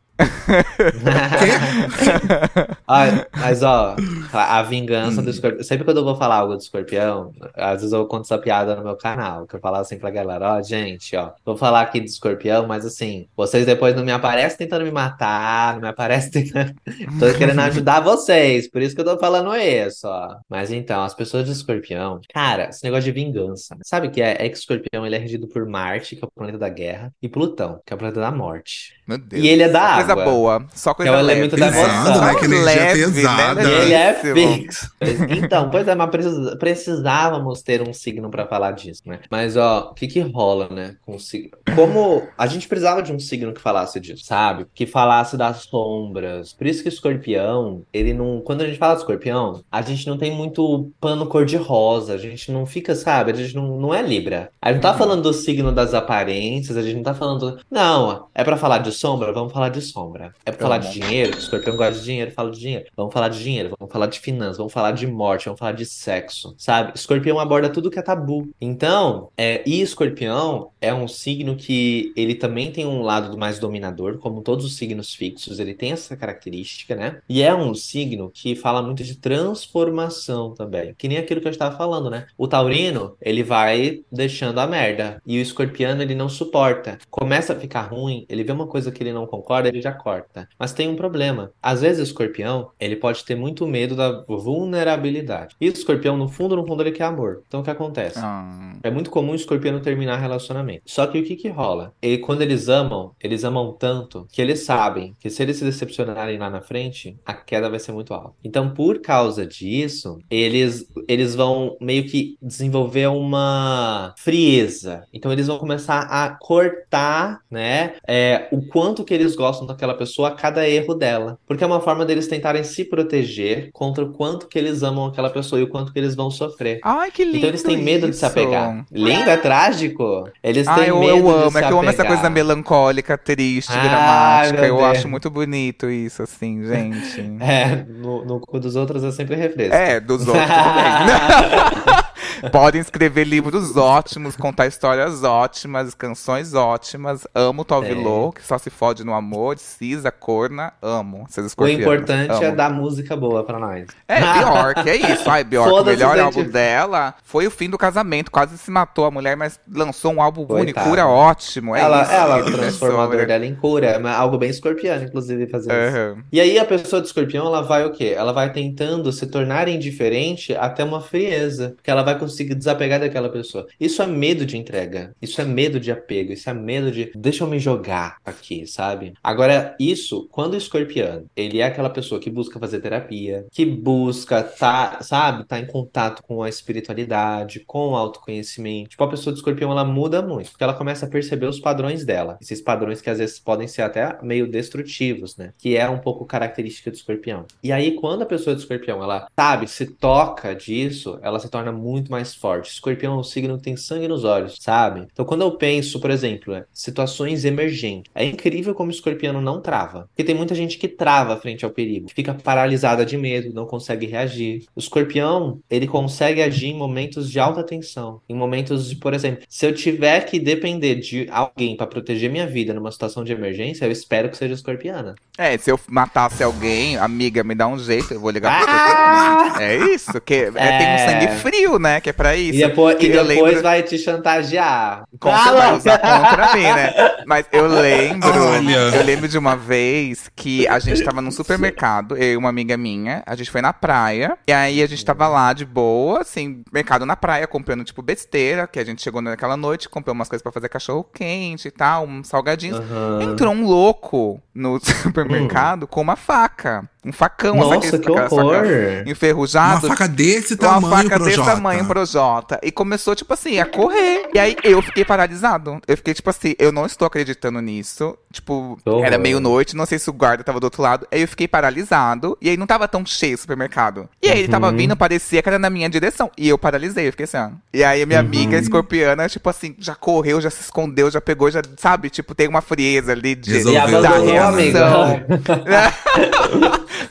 Olha, mas ó, a, a vingança do escorpião. Sempre quando eu vou falar algo do escorpião, às vezes eu conto essa piada no meu canal, que eu falo assim pra galera, ó, gente, ó, vou falar aqui do escorpião, mas assim, vocês depois não me aparecem tentando me matar, não me aparecem tentando. Tô querendo ajudar vocês, por isso que eu tô falando isso, ó. Mas então, as pessoas de escorpião, cara, esse negócio de vingança, sabe o que é? É que escorpião ele é regido por Marte, que é o planeta da guerra, e Plutão, que é o planeta da morte. Meu Deus. E ele é da Só coisa água. boa. Só coisa Que é o leve. elemento da Pesado, emoção. né? Que energia Leve, pesada. né? Ele é fixo. Então, pois é, mas precis- precisávamos ter um signo pra falar disso, né? Mas, ó, o que que rola, né, com o signo? Como a gente precisava de um signo que falasse disso, sabe? Que falasse das sombras. Por isso que o escorpião, ele não. Quando a gente fala de escorpião, a gente não tem muito pano cor-de-rosa. A gente não fica, sabe? A gente não, não é Libra. A gente não tá Uhum. falando do signo das aparências, a gente não tá falando. Não, é pra falar de sombra? Vamos falar de sombra. É pra falar de dinheiro? O escorpião gosta de dinheiro, fala de dinheiro. Vamos falar de dinheiro, vamos falar de finanças, vamos falar de morte, vamos falar de sexo, sabe? Escorpião aborda tudo que é tabu. Então, é, e escorpião é um signo que ele também tem um lado mais dominador, como todos os signos fixos, ele tem essa característica, né? E é um signo que fala muito de transformação também. Que nem aquilo que eu estava falando, né? O taurino, ele vai deixando a merda. E o escorpiano, ele não suporta. Começa a ficar ruim, ele vê uma coisa que ele não concorda, ele já corta. Mas tem um problema. Às vezes o escorpião, ele pode ter muito medo da vulnerabilidade. E o escorpião, no fundo, no fundo, ele quer amor. Então o que acontece? Ah, É muito comum o escorpiano terminar relacionamento. Só que o que que rola? E quando eles amam, eles amam tanto que eles sabem que se eles se decepcionarem lá na frente, a queda vai ser muito alta. Então, por causa disso, eles, eles vão meio que desenvolver uma frieza. Então, eles vão começar a cortar, né, é, o quanto que eles gostam daquela pessoa a cada erro dela. Porque é uma forma deles tentarem se proteger contra o quanto que eles amam aquela pessoa e o quanto que eles vão sofrer. Ai, que lindo Então eles têm medo de se isso. apegar. Lindo, é trágico. Eles Ah, têm eu, medo eu de amo. se É que eu amo essa coisa melancólica, triste, Ai, dramática. Eu Deus. acho muito bonito isso, assim, gente. É, no, no cu dos outros é sempre refresco. É, dos outros bem. Podem escrever livros ótimos, contar histórias ótimas, canções ótimas. Amo Tovilô, que só se fode no amor. Cisa, corna, amo. Vocês O importante é amo. dar música boa pra nós. É, Bjork, é isso. Ai, Bjork, o melhor álbum dela foi o fim do casamento. Quase se matou a mulher, mas lançou um álbum Coitada. Unicura ótimo. É ela isso. ela transformou a dor dela em cura. É algo bem escorpiano, inclusive, fazer isso. Aham. E aí a pessoa do escorpião, ela vai o quê? Ela vai tentando se tornar indiferente até uma frieza, porque ela vai conseguir desapegar daquela pessoa. Isso é medo de entrega, isso é medo de apego, isso é medo de deixa eu me jogar aqui, sabe? Agora, isso, quando o escorpiano, ele é aquela pessoa que busca fazer terapia, que busca tá, sabe, tá em contato com a espiritualidade, com o autoconhecimento. Tipo, a pessoa do escorpião, ela muda muito, porque ela começa a perceber os padrões dela. Esses padrões que às vezes podem ser até meio destrutivos, né? Que é um pouco característica do escorpião. E aí, quando a pessoa do escorpião, ela, sabe, se toca disso, ela se torna muito mais forte. Escorpião é um signo que tem sangue nos olhos, sabe? Então, quando eu penso, por exemplo, né, situações emergentes, é incrível como o escorpiano não trava. Porque tem muita gente que trava frente ao perigo, que fica paralisada de medo, não consegue reagir. O escorpião, ele consegue agir em momentos de alta tensão, em momentos de, por exemplo, se eu tiver que depender de alguém para proteger minha vida numa situação de emergência, eu espero que seja escorpiana. É, se eu matasse alguém, amiga, me dá um jeito, eu vou ligar pro Ah! escorpião. É isso, que é, É. tem um sangue frio, né? Que é pra isso. E depois, e depois lembro- vai te chantagear. Ah, você vai não. usar contra mim, né? Mas eu lembro, Olha. eu lembro de uma vez que a gente tava num supermercado, eu e uma amiga minha, a gente foi na praia, e aí a gente tava lá de boa, assim, mercado na praia, comprando, tipo, besteira, que a gente chegou naquela noite, comprou umas coisas pra fazer cachorro quente e tal, uns salgadinhos. Aham. Entrou um louco no supermercado com uma faca. Um facão, Nossa, aqueles- que aquela horror. faca Uma enferrujado. faca desse Uma tamanho, faca desse tamanho, Projota. E começou, tipo assim, a correr. E aí eu fiquei paralisado. Eu fiquei, tipo assim, eu não estou acreditando nisso. Tipo, horror. era meio-noite, não sei se o guarda tava do outro lado. Aí eu fiquei paralisado. E aí não tava tão cheio o supermercado. E aí ele tava Uhum. vindo, parecia que era na minha direção. E eu paralisei, eu fiquei assim, ó. E aí a minha Uhum. amiga escorpiana, tipo assim, já correu, já se escondeu, já pegou, já, sabe? Tipo, tem uma frieza ali de, Resolveu. E da abandonou o amigo.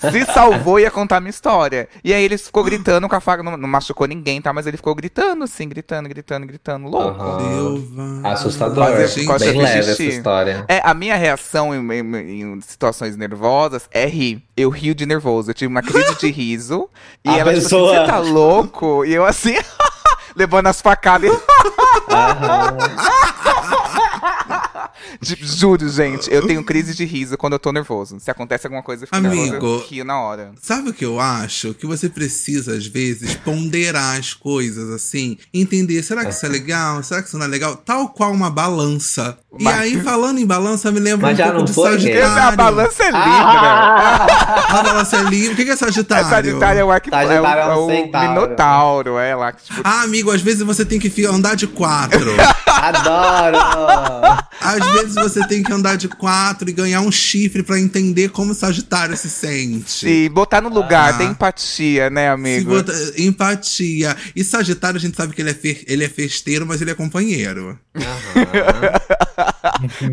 Se salvou e ia contar a minha história. E aí ele ficou gritando com a faca, não, não machucou ninguém, tá? Mas ele ficou gritando, assim, gritando, gritando, gritando, louco. Vai. Assustador. Quase- quase Bem leve essa história. É, a minha reação em, em- em situações nervosas é rir. Eu rio de nervoso. Eu tive uma crise de riso. e A ela pessoa- tipo assim, você tá louco? E eu assim, levando as facadas. Aham. Tipo, Juro, gente, eu tenho crise de riso quando eu tô nervoso. Se acontece alguma coisa, eu fico nervoso, Amigo. eu rio na hora. Sabe o que eu acho? Que você precisa, às vezes, ponderar as coisas assim, entender, será que isso é legal? Será que isso não é legal? Tal qual uma balança. E Mas- aí, falando em balança, me lembra Mas um já pouco não de foi, Sagitário. Porque a balança é Libra. Ah! A balança é livre. O que é É Sagitário? Sagitário é o, arqu... Sagitário é o, é é o. Minotauro, é lá que tipo. Ah, amigo, às vezes você tem que andar de quatro. Adoro! Às vezes você tem que andar de quatro e ganhar um chifre pra entender como Sagitário se sente. Se botar no lugar, Ah. tem empatia, né, Se amigo? bota- empatia. E Sagitário, a gente sabe que ele é, fe- ele é festeiro, mas ele é companheiro.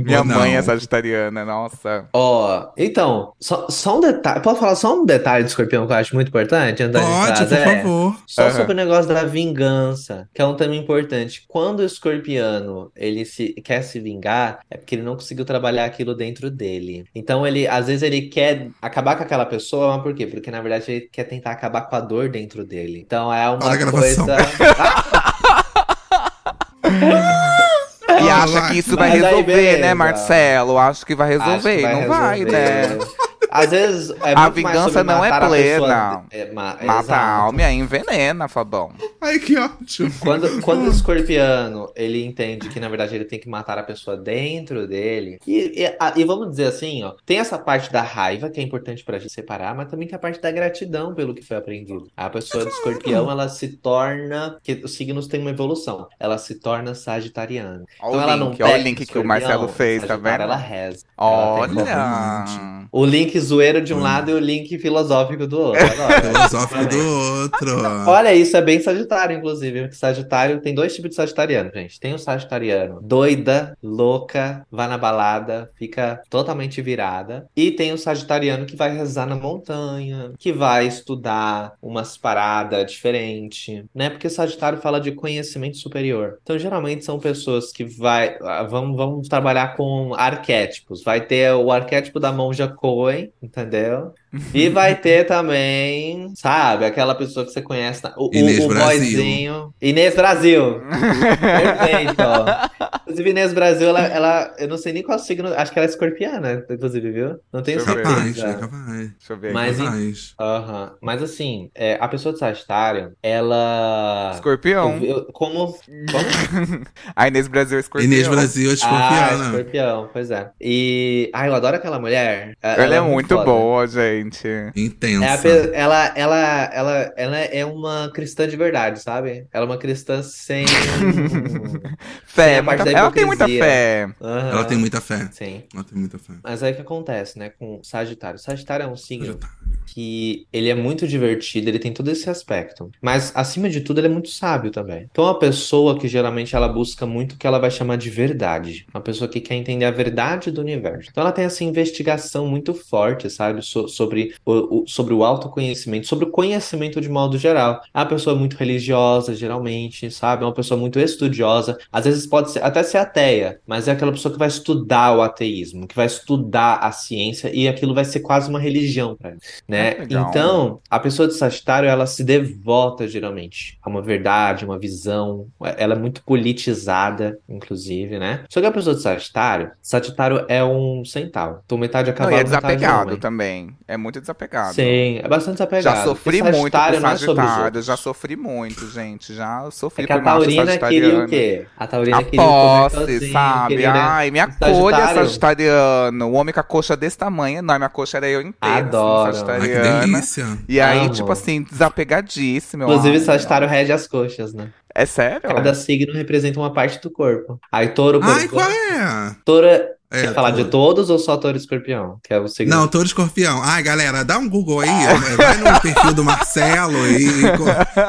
Minha Ou não? mãe é sagitariana, nossa. Ó, então, só, só um detalhe. Posso falar só um detalhe do escorpião que eu acho muito importante? gente Pode, por trazer? favor. Só Aham. sobre o negócio da vingança, que é um tema importante. Quando o escorpiano ele se quer se vingar, é porque ele não conseguiu trabalhar aquilo dentro dele. Então ele, às vezes ele quer acabar com aquela pessoa, mas por quê? Porque na verdade ele quer tentar acabar com a dor dentro dele. Então é uma Olha coisa. E acha vai. que isso vai resolver, né, Marcelo? Acho que vai Acho resolver. que vai não vai, resolver. né? Às vezes é A vingança não é plena. É, ma- Mata exato. a alma e aí envenena, Fabão. Ai, que ótimo. Quando, quando o escorpiano ele entende que na verdade ele tem que matar a pessoa dentro dele, e, e, a- e vamos dizer assim, ó, tem essa parte da raiva que é importante pra gente separar, mas também tem a parte da gratidão pelo que foi aprendido. A pessoa do escorpião ela se torna, que os signos têm uma evolução, ela se torna sagitariana. Olha Então ela o não link, olha o link que o Marcelo fez, tá vendo? Ela reza. Ela Olha! O link zoeiro de um lado e o link filosófico do outro. Adoro. Filosófico do outro. Olha, isso é bem sagitário, inclusive. porque Sagitário tem dois tipos de sagitariano, gente. Tem o sagitariano doida, louca, vai na balada, fica totalmente virada. E tem o sagitariano que vai rezar na montanha, que vai estudar umas paradas diferentes, né? Porque Sagitário fala de conhecimento superior. Então, geralmente são pessoas que vai, ah, vamos, vamos trabalhar com arquétipos. Vai ter o arquétipo da monja Coen, entendeu? E vai ter também, sabe, aquela pessoa que você conhece, na- o, Inês o Brasil. boyzinho. Inês Brasil. Perfeito. Inclusive, Inês Brasil, ela, ela, eu não sei nem qual signo, acho que ela é escorpiana, inclusive, viu? Não tenho ver. Capaz, certeza. é capaz. Deixa eu ver. Mas-. Capaz. Aham. Mas assim, é, a pessoa de Sagitário, ela. Escorpião. Eu- eu- como. Como? A Inês Brasil é escorpião. Inês Brasil é Ah, escorpiana. escorpião, pois é. E. Ah, eu adoro aquela mulher. Ela, é muito foda. boa, gente. Intensa. É a ela, ela, ela, ela é uma cristã de verdade, sabe? Ela é uma cristã sem. Fé, a parte muita- da ela tem muita fé. Aham. Ela tem muita fé. Sim. Ela tem muita fé. Mas aí o que acontece, né, com Sagitário? Sagitário é um signo que ele é muito divertido, ele tem todo esse aspecto. Mas, acima de tudo, ele é muito sábio também. Então, é uma pessoa que geralmente ela busca muito o que ela vai chamar de verdade. Uma pessoa que quer entender a verdade do universo. Então, ela tem essa investigação muito forte, sabe? So- sobre, o, o- sobre o autoconhecimento, sobre o conhecimento de modo geral. É uma pessoa muito religiosa, geralmente, sabe? É uma pessoa muito estudiosa. Às vezes pode ser, até ser ateia, mas é aquela pessoa que vai estudar o ateísmo, que vai estudar a ciência e aquilo vai ser quase uma religião para ela, né? Ah, legal. Então, a pessoa de Sagitário, ela se devota geralmente a uma verdade, uma visão. Ela é muito politizada, inclusive, né? Só que a pessoa de Sagitário, Sagitário é um centauro. Então, metade é Não, e é metade é desapegado também. É muito desapegado. Sim, é bastante desapegado. Já sofri Porque muito com Sagitário não é Sagitário, outros. já sofri muito, gente. Já sofri É que a Taurina queria o quê? A Taurina A queria o posse, sabe? queria, né? Ai, acolha, Sagitário- sagitariano. O homem com a coxa desse tamanho, enorme. A coxa era eu inteira, Adoro. assim, Ai, que delícia. E aí, Amo. tipo assim, desapegadíssimo. Inclusive, amo. Sagitário rege as coxas, né? É sério? Cada signo representa uma parte do corpo. Aí, touro, Ai, qual é? touro. É, Quer falar de touro. todos ou só touro e escorpião? Que é o. Não, touro escorpião. Ai, galera, dá um Google aí. Vai no perfil do Marcelo e.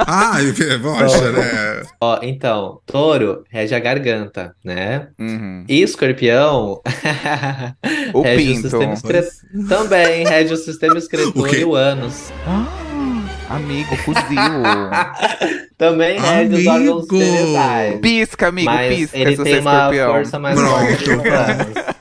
Ai, poxa, né? Ó, então, touro rege a garganta, né? Uhum. E escorpião O rege pinto. o sistema excre... Também rege o sistema excretor e o ânus. Ah, amigo, fuzil. Também rege os órgãos genitais. pisca, amigo, Mas pisca ele tem é uma escorpião. força mais Pronto. forte que o ânus.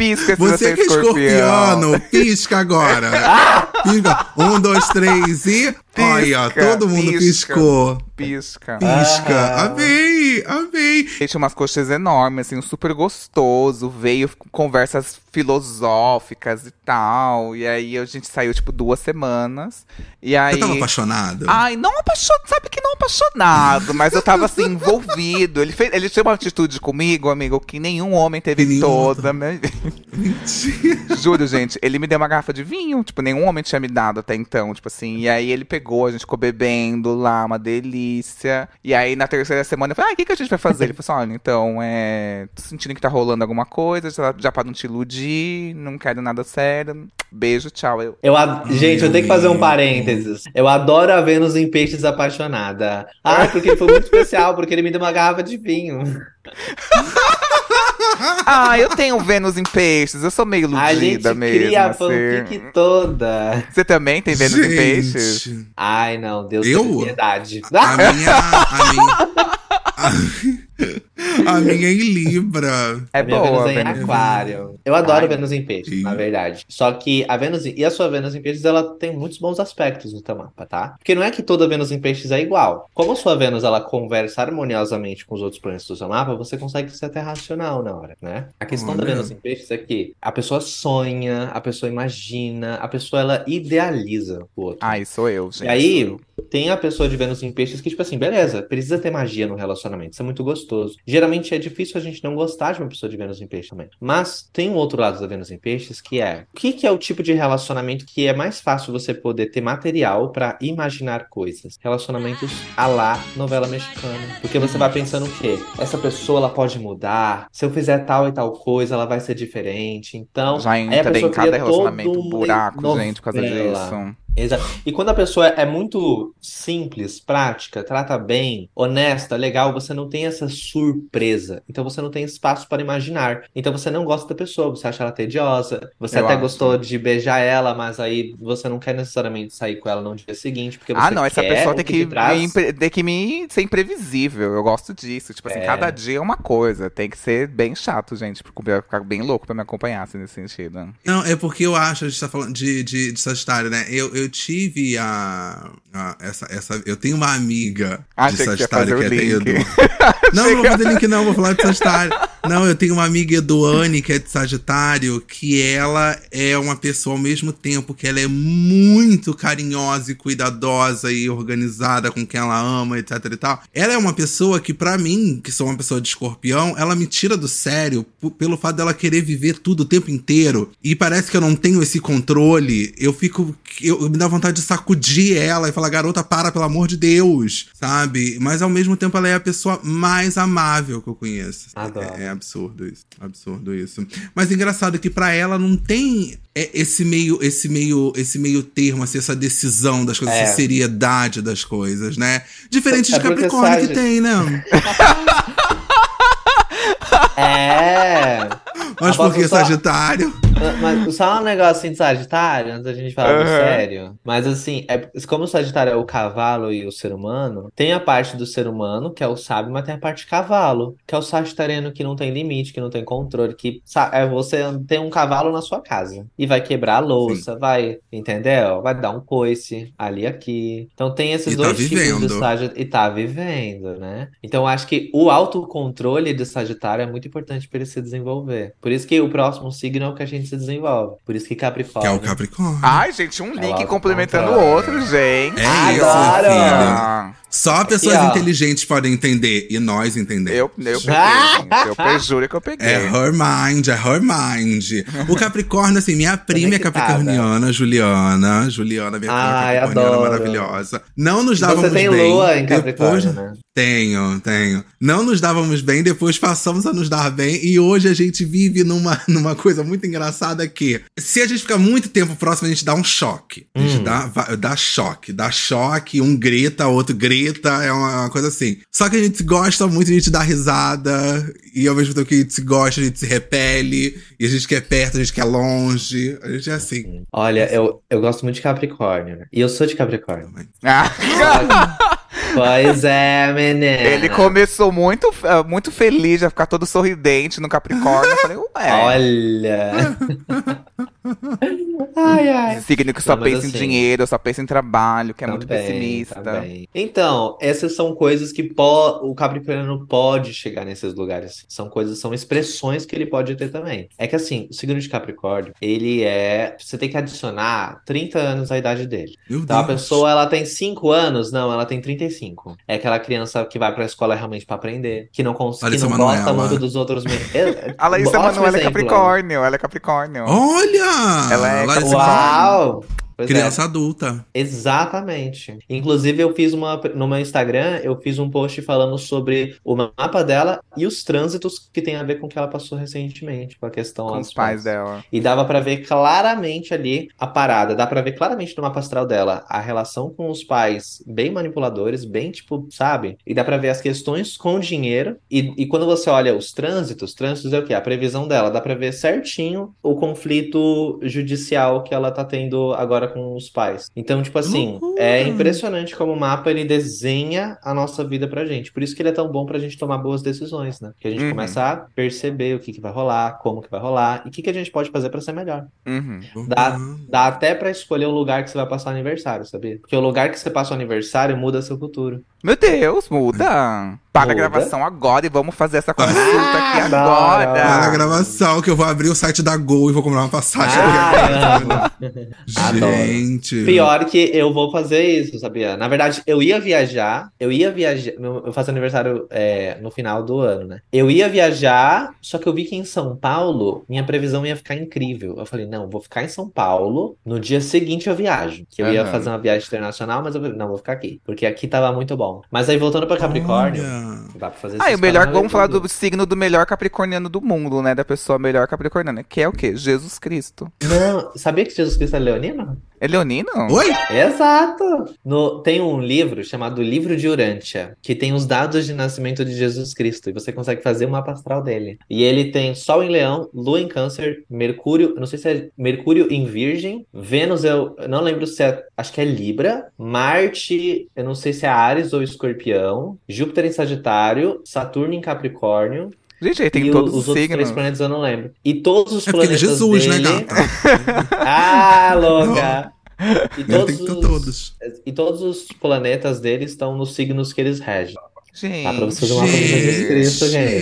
Pisca se você, Você que é escorpiano, pisca agora. Pisca. Um, dois, três e. Olha, Pisca, todo mundo pisca. piscou. Pisca. Pisca. Ah. Amei, amei. Ele tinha umas coxas enormes, assim, um super gostoso. Veio conversas filosóficas e tal. E aí a gente saiu, tipo, duas semanas. E aí. Eu tava apaixonado. Ai, não apaixonado, sabe que não apaixonado, mas eu tava assim, envolvido. Ele, fez, ele tinha uma atitude comigo, amigo, que nenhum homem teve Nenhum toda a minha vida. Mentira. Juro, gente, ele me deu uma garrafa de vinho, tipo, nenhum homem tinha me dado até então, tipo assim. E aí ele pegou, a gente ficou bebendo lá, uma delícia. E aí na terceira semana eu falei, ah, o que, que a gente vai fazer? Ele falou assim, olha, então, é. Tô sentindo que tá rolando alguma coisa, já, já pra não te iludir, não quero nada sério. Beijo, tchau. Eu. Eu Gente, eu tenho que fazer um parênteses. Eu adoro a Vênus em Peixes apaixonada. Ah, porque foi muito especial, porque ele me deu uma garrafa de vinho. Ah, eu tenho Vênus em peixes, eu sou meio A gente iludida mesmo. cria a assim. fanfic toda. Você também tem Vênus em peixes? Gente, Ai, não, Deus Eu? piedade. a minha. A minha. A, a minha é em Libra. É minha boa, Vênus é em Vênus. Aquário. Eu adoro Ai, Vênus em Peixes, sim. na verdade. Só que a Vênus em- e a sua Vênus em Peixes, ela tem muitos bons aspectos no teu mapa, tá? Porque não é que toda Vênus em Peixes é igual. Como a sua Vênus ela conversa harmoniosamente com os outros planetas do seu mapa, você consegue ser até racional na hora, né? A questão da Olha. Vênus em Peixes é que a pessoa sonha, a pessoa imagina, a pessoa ela idealiza o outro. Ai, sou eu, gente. E aí, tem a pessoa de Vênus em Peixes que, tipo assim, beleza, precisa ter magia no relacionamento, isso é muito gostoso. Geralmente é difícil a gente não gostar de uma pessoa de Vênus em Peixes também. Mas tem um outro lado da Vênus em Peixes que é o que, que é o tipo de relacionamento que é mais fácil você poder ter material pra imaginar coisas? Relacionamentos à la novela mexicana. Porque você vai pensando o quê? Essa pessoa ela pode mudar. Se eu fizer tal e tal coisa, ela vai ser diferente. Então, Já a entra pessoa em cada relacionamento todo um buraco, gente, por causa novela. disso. Exato. E quando a pessoa é muito simples, prática, trata bem, honesta, legal, você não tem essa surpresa. Então você não tem espaço para imaginar. Então você não gosta da pessoa, você acha ela tediosa, você Eu até acho. gostou de beijar ela, mas aí você não quer necessariamente sair com ela no dia seguinte, porque você Ah, não, essa quer pessoa tem que que, me, impre- tem que me ser imprevisível. Eu gosto disso. Tipo assim, É. cada dia é uma coisa. Tem que ser bem chato, gente, pra ficar bem louco pra me acompanhar, assim, nesse sentido. Não, é porque eu acho, a gente tá falando de, de, de Sagitário, né? Eu, eu tive a, a- essa, essa. Eu tenho uma amiga de que Sagitário que o é link. Não, não vou fazer link, não, vou falar de Sagitário. Não, eu tenho uma amiga Eduane, que é de Sagitário, que ela é uma pessoa ao mesmo tempo que ela é muito carinhosa e cuidadosa e organizada com quem ela ama, etc e tal. Ela é uma pessoa que, pra mim, que sou uma pessoa de escorpião, ela me tira do sério pelo fato dela querer viver tudo o tempo inteiro. E parece que eu não tenho esse controle. Eu fico. Eu, me dá vontade de sacudir ela e falar, garota, para, pelo amor de Deus, sabe? Mas ao mesmo tempo ela é a pessoa mais amável que eu conheço. Adoro. É absurdo isso. Absurdo isso. Mas engraçado que pra ela não tem é, esse meio, esse meio, esse meio termo, assim, essa decisão das coisas, É. essa seriedade das coisas, né? Diferente É de Capricórnio que tem, né? É. Mas porque só- Sagitário. Mas só um negócio assim de Sagitário, antes da gente falar do Aham. sério. Mas assim, é, como o Sagitário é o cavalo e o ser humano, tem a parte do ser humano, que é o sábio, mas tem a parte cavalo, que é o sagitariano que não tem limite, que não tem controle, que é você tem um cavalo na sua casa e vai quebrar a louça, vai, entendeu? Vai dar um coice ali aqui. Então tem esses E tá dois tipos de. Sagitário e tá vivendo, né? Então acho que o autocontrole de Sagitário é muito importante para ele se desenvolver. Por isso que o próximo signo é o que a gente se desenvolve. Por isso que Que Capricórnio. é o Capricórnio. Ai, gente, um link complementando o outro, gente. É isso, Adoro! filho. Só pessoas Aqui, inteligentes podem entender. E nós entendemos. eu, eu peguei, gente. Eu pe- juro que eu peguei. É her mind, é her mind. O Capricórnio, assim, minha prima é capricorniana, Juliana. Juliana, minha prima Ai, capricorniana adoro. maravilhosa. Não nos dávamos Você tem bem. lua em Capricórnio, Depois- né? Tenho, tenho. Não nos dávamos bem, depois passamos a nos dar bem. E hoje a gente vive numa, numa coisa muito engraçada que, se a gente ficar muito tempo próximo, a gente dá um choque. A gente Hum. dá, dá choque. Dá choque, um grita, outro grita, é uma, uma coisa assim. Só que a gente gosta muito, a gente dá risada. E ao mesmo tempo que a gente se gosta, a gente se repele. E a gente quer perto, a gente quer longe. A gente é assim. Olha, eu, eu gosto muito de Capricórnio, né? E eu sou de Capricórnio. Ah, Pois é, menina. ele começou muito, ah, muito feliz, a ficar todo sorridente no Capricórnio. Eu falei, ué. Olha. ai, ai. Signo que só Não, pensa em assim- dinheiro, só pensa em trabalho, que é muito Também, pessimista. também. Então, essas são coisas que po- o Capricorniano pode chegar nesses lugares. São coisas, são expressões que ele pode ter também. É que assim, o signo de Capricórnio, ele é. Você tem que adicionar 30 anos à idade dele. Meu Então a Deus. pessoa ela tem 5 anos, não, ela tem 35. É aquela criança que vai pra escola realmente pra aprender, que não consegue, não gosta Manoela. muito dos outros. me- É- A é exemplo, Capricórnio, ela é Capricórnio. Olha! Ela é Uau! Pois é. Criança adulta. Exatamente. Inclusive, eu fiz uma. No meu Instagram, eu fiz um post falando sobre o mapa dela e os trânsitos que tem a ver com o que ela passou recentemente, com a questão lá Com dos os pais dela. E dava pra ver claramente ali a parada, dá pra ver claramente no mapa astral dela a relação com os pais bem manipuladores, bem tipo, sabe? E dá pra ver as questões com o dinheiro. E, e quando você olha os trânsitos, trânsitos é o quê? A previsão dela, dá pra ver certinho o conflito judicial que ela tá tendo agora com os pais. Então, tipo assim, Loucura! é impressionante como o mapa ele desenha a nossa vida pra gente. Por isso que ele é tão bom pra gente tomar boas decisões, né? Que a gente Uhum. começa a perceber o que que vai rolar, como que vai rolar e o que que a gente pode fazer pra ser melhor. Uhum. Dá, dá até pra escolher o lugar que você vai passar o aniversário, sabia? Porque o lugar que você passa o aniversário muda seu futuro. Meu Deus, muda. Para a gravação agora e vamos fazer essa consulta Ah, aqui agora. Para a gravação, que eu vou abrir o site da Gol e vou comprar uma passagem. Ah, amo. Adoro. Gente. Pior que eu vou fazer isso, sabia? Na verdade, eu ia viajar, eu ia viajar. Eu faço aniversário é, no final do ano, né? Eu ia viajar, só que eu vi que em São Paulo minha previsão ia ficar incrível. Eu falei, não, vou ficar em São Paulo, no dia seguinte eu viajo. Que eu ia Aham. fazer uma viagem internacional, mas eu falei, não, vou ficar aqui, porque aqui tava muito bom. Mas aí voltando pra Capricórnio, Olha. dá pra fazer Ah, e o melhor, vamos falar tudo. do signo do melhor capricorniano do mundo, né? Da pessoa melhor capricorniana, que é o quê? Jesus Cristo. Não, sabia que Jesus Cristo é leonino? É leonino? Oi? Exato! No, tem um livro chamado Livro de Urântia, que tem os dados de nascimento de Jesus Cristo, e você consegue fazer o mapa astral dele. E ele tem Sol em Leão, Lua em Câncer, Mercúrio, não sei se é Mercúrio em Virgem, Vênus eu, não lembro se é, acho que é Libra, Marte, eu não sei se é Áries ou Escorpião, Júpiter em Sagitário, Saturno em Capricórnio, Gente, aí tem e todos os os outros signos. três planetas eu não lembro. E todos os É ele é planetas Jesus, né, dele... gata? Ah, louca! E Ele todos os... todos. E todos os planetas dele estão nos signos que eles regem. Gente. Dá pra você fazer uma mapa de Jesus Cristo, gente.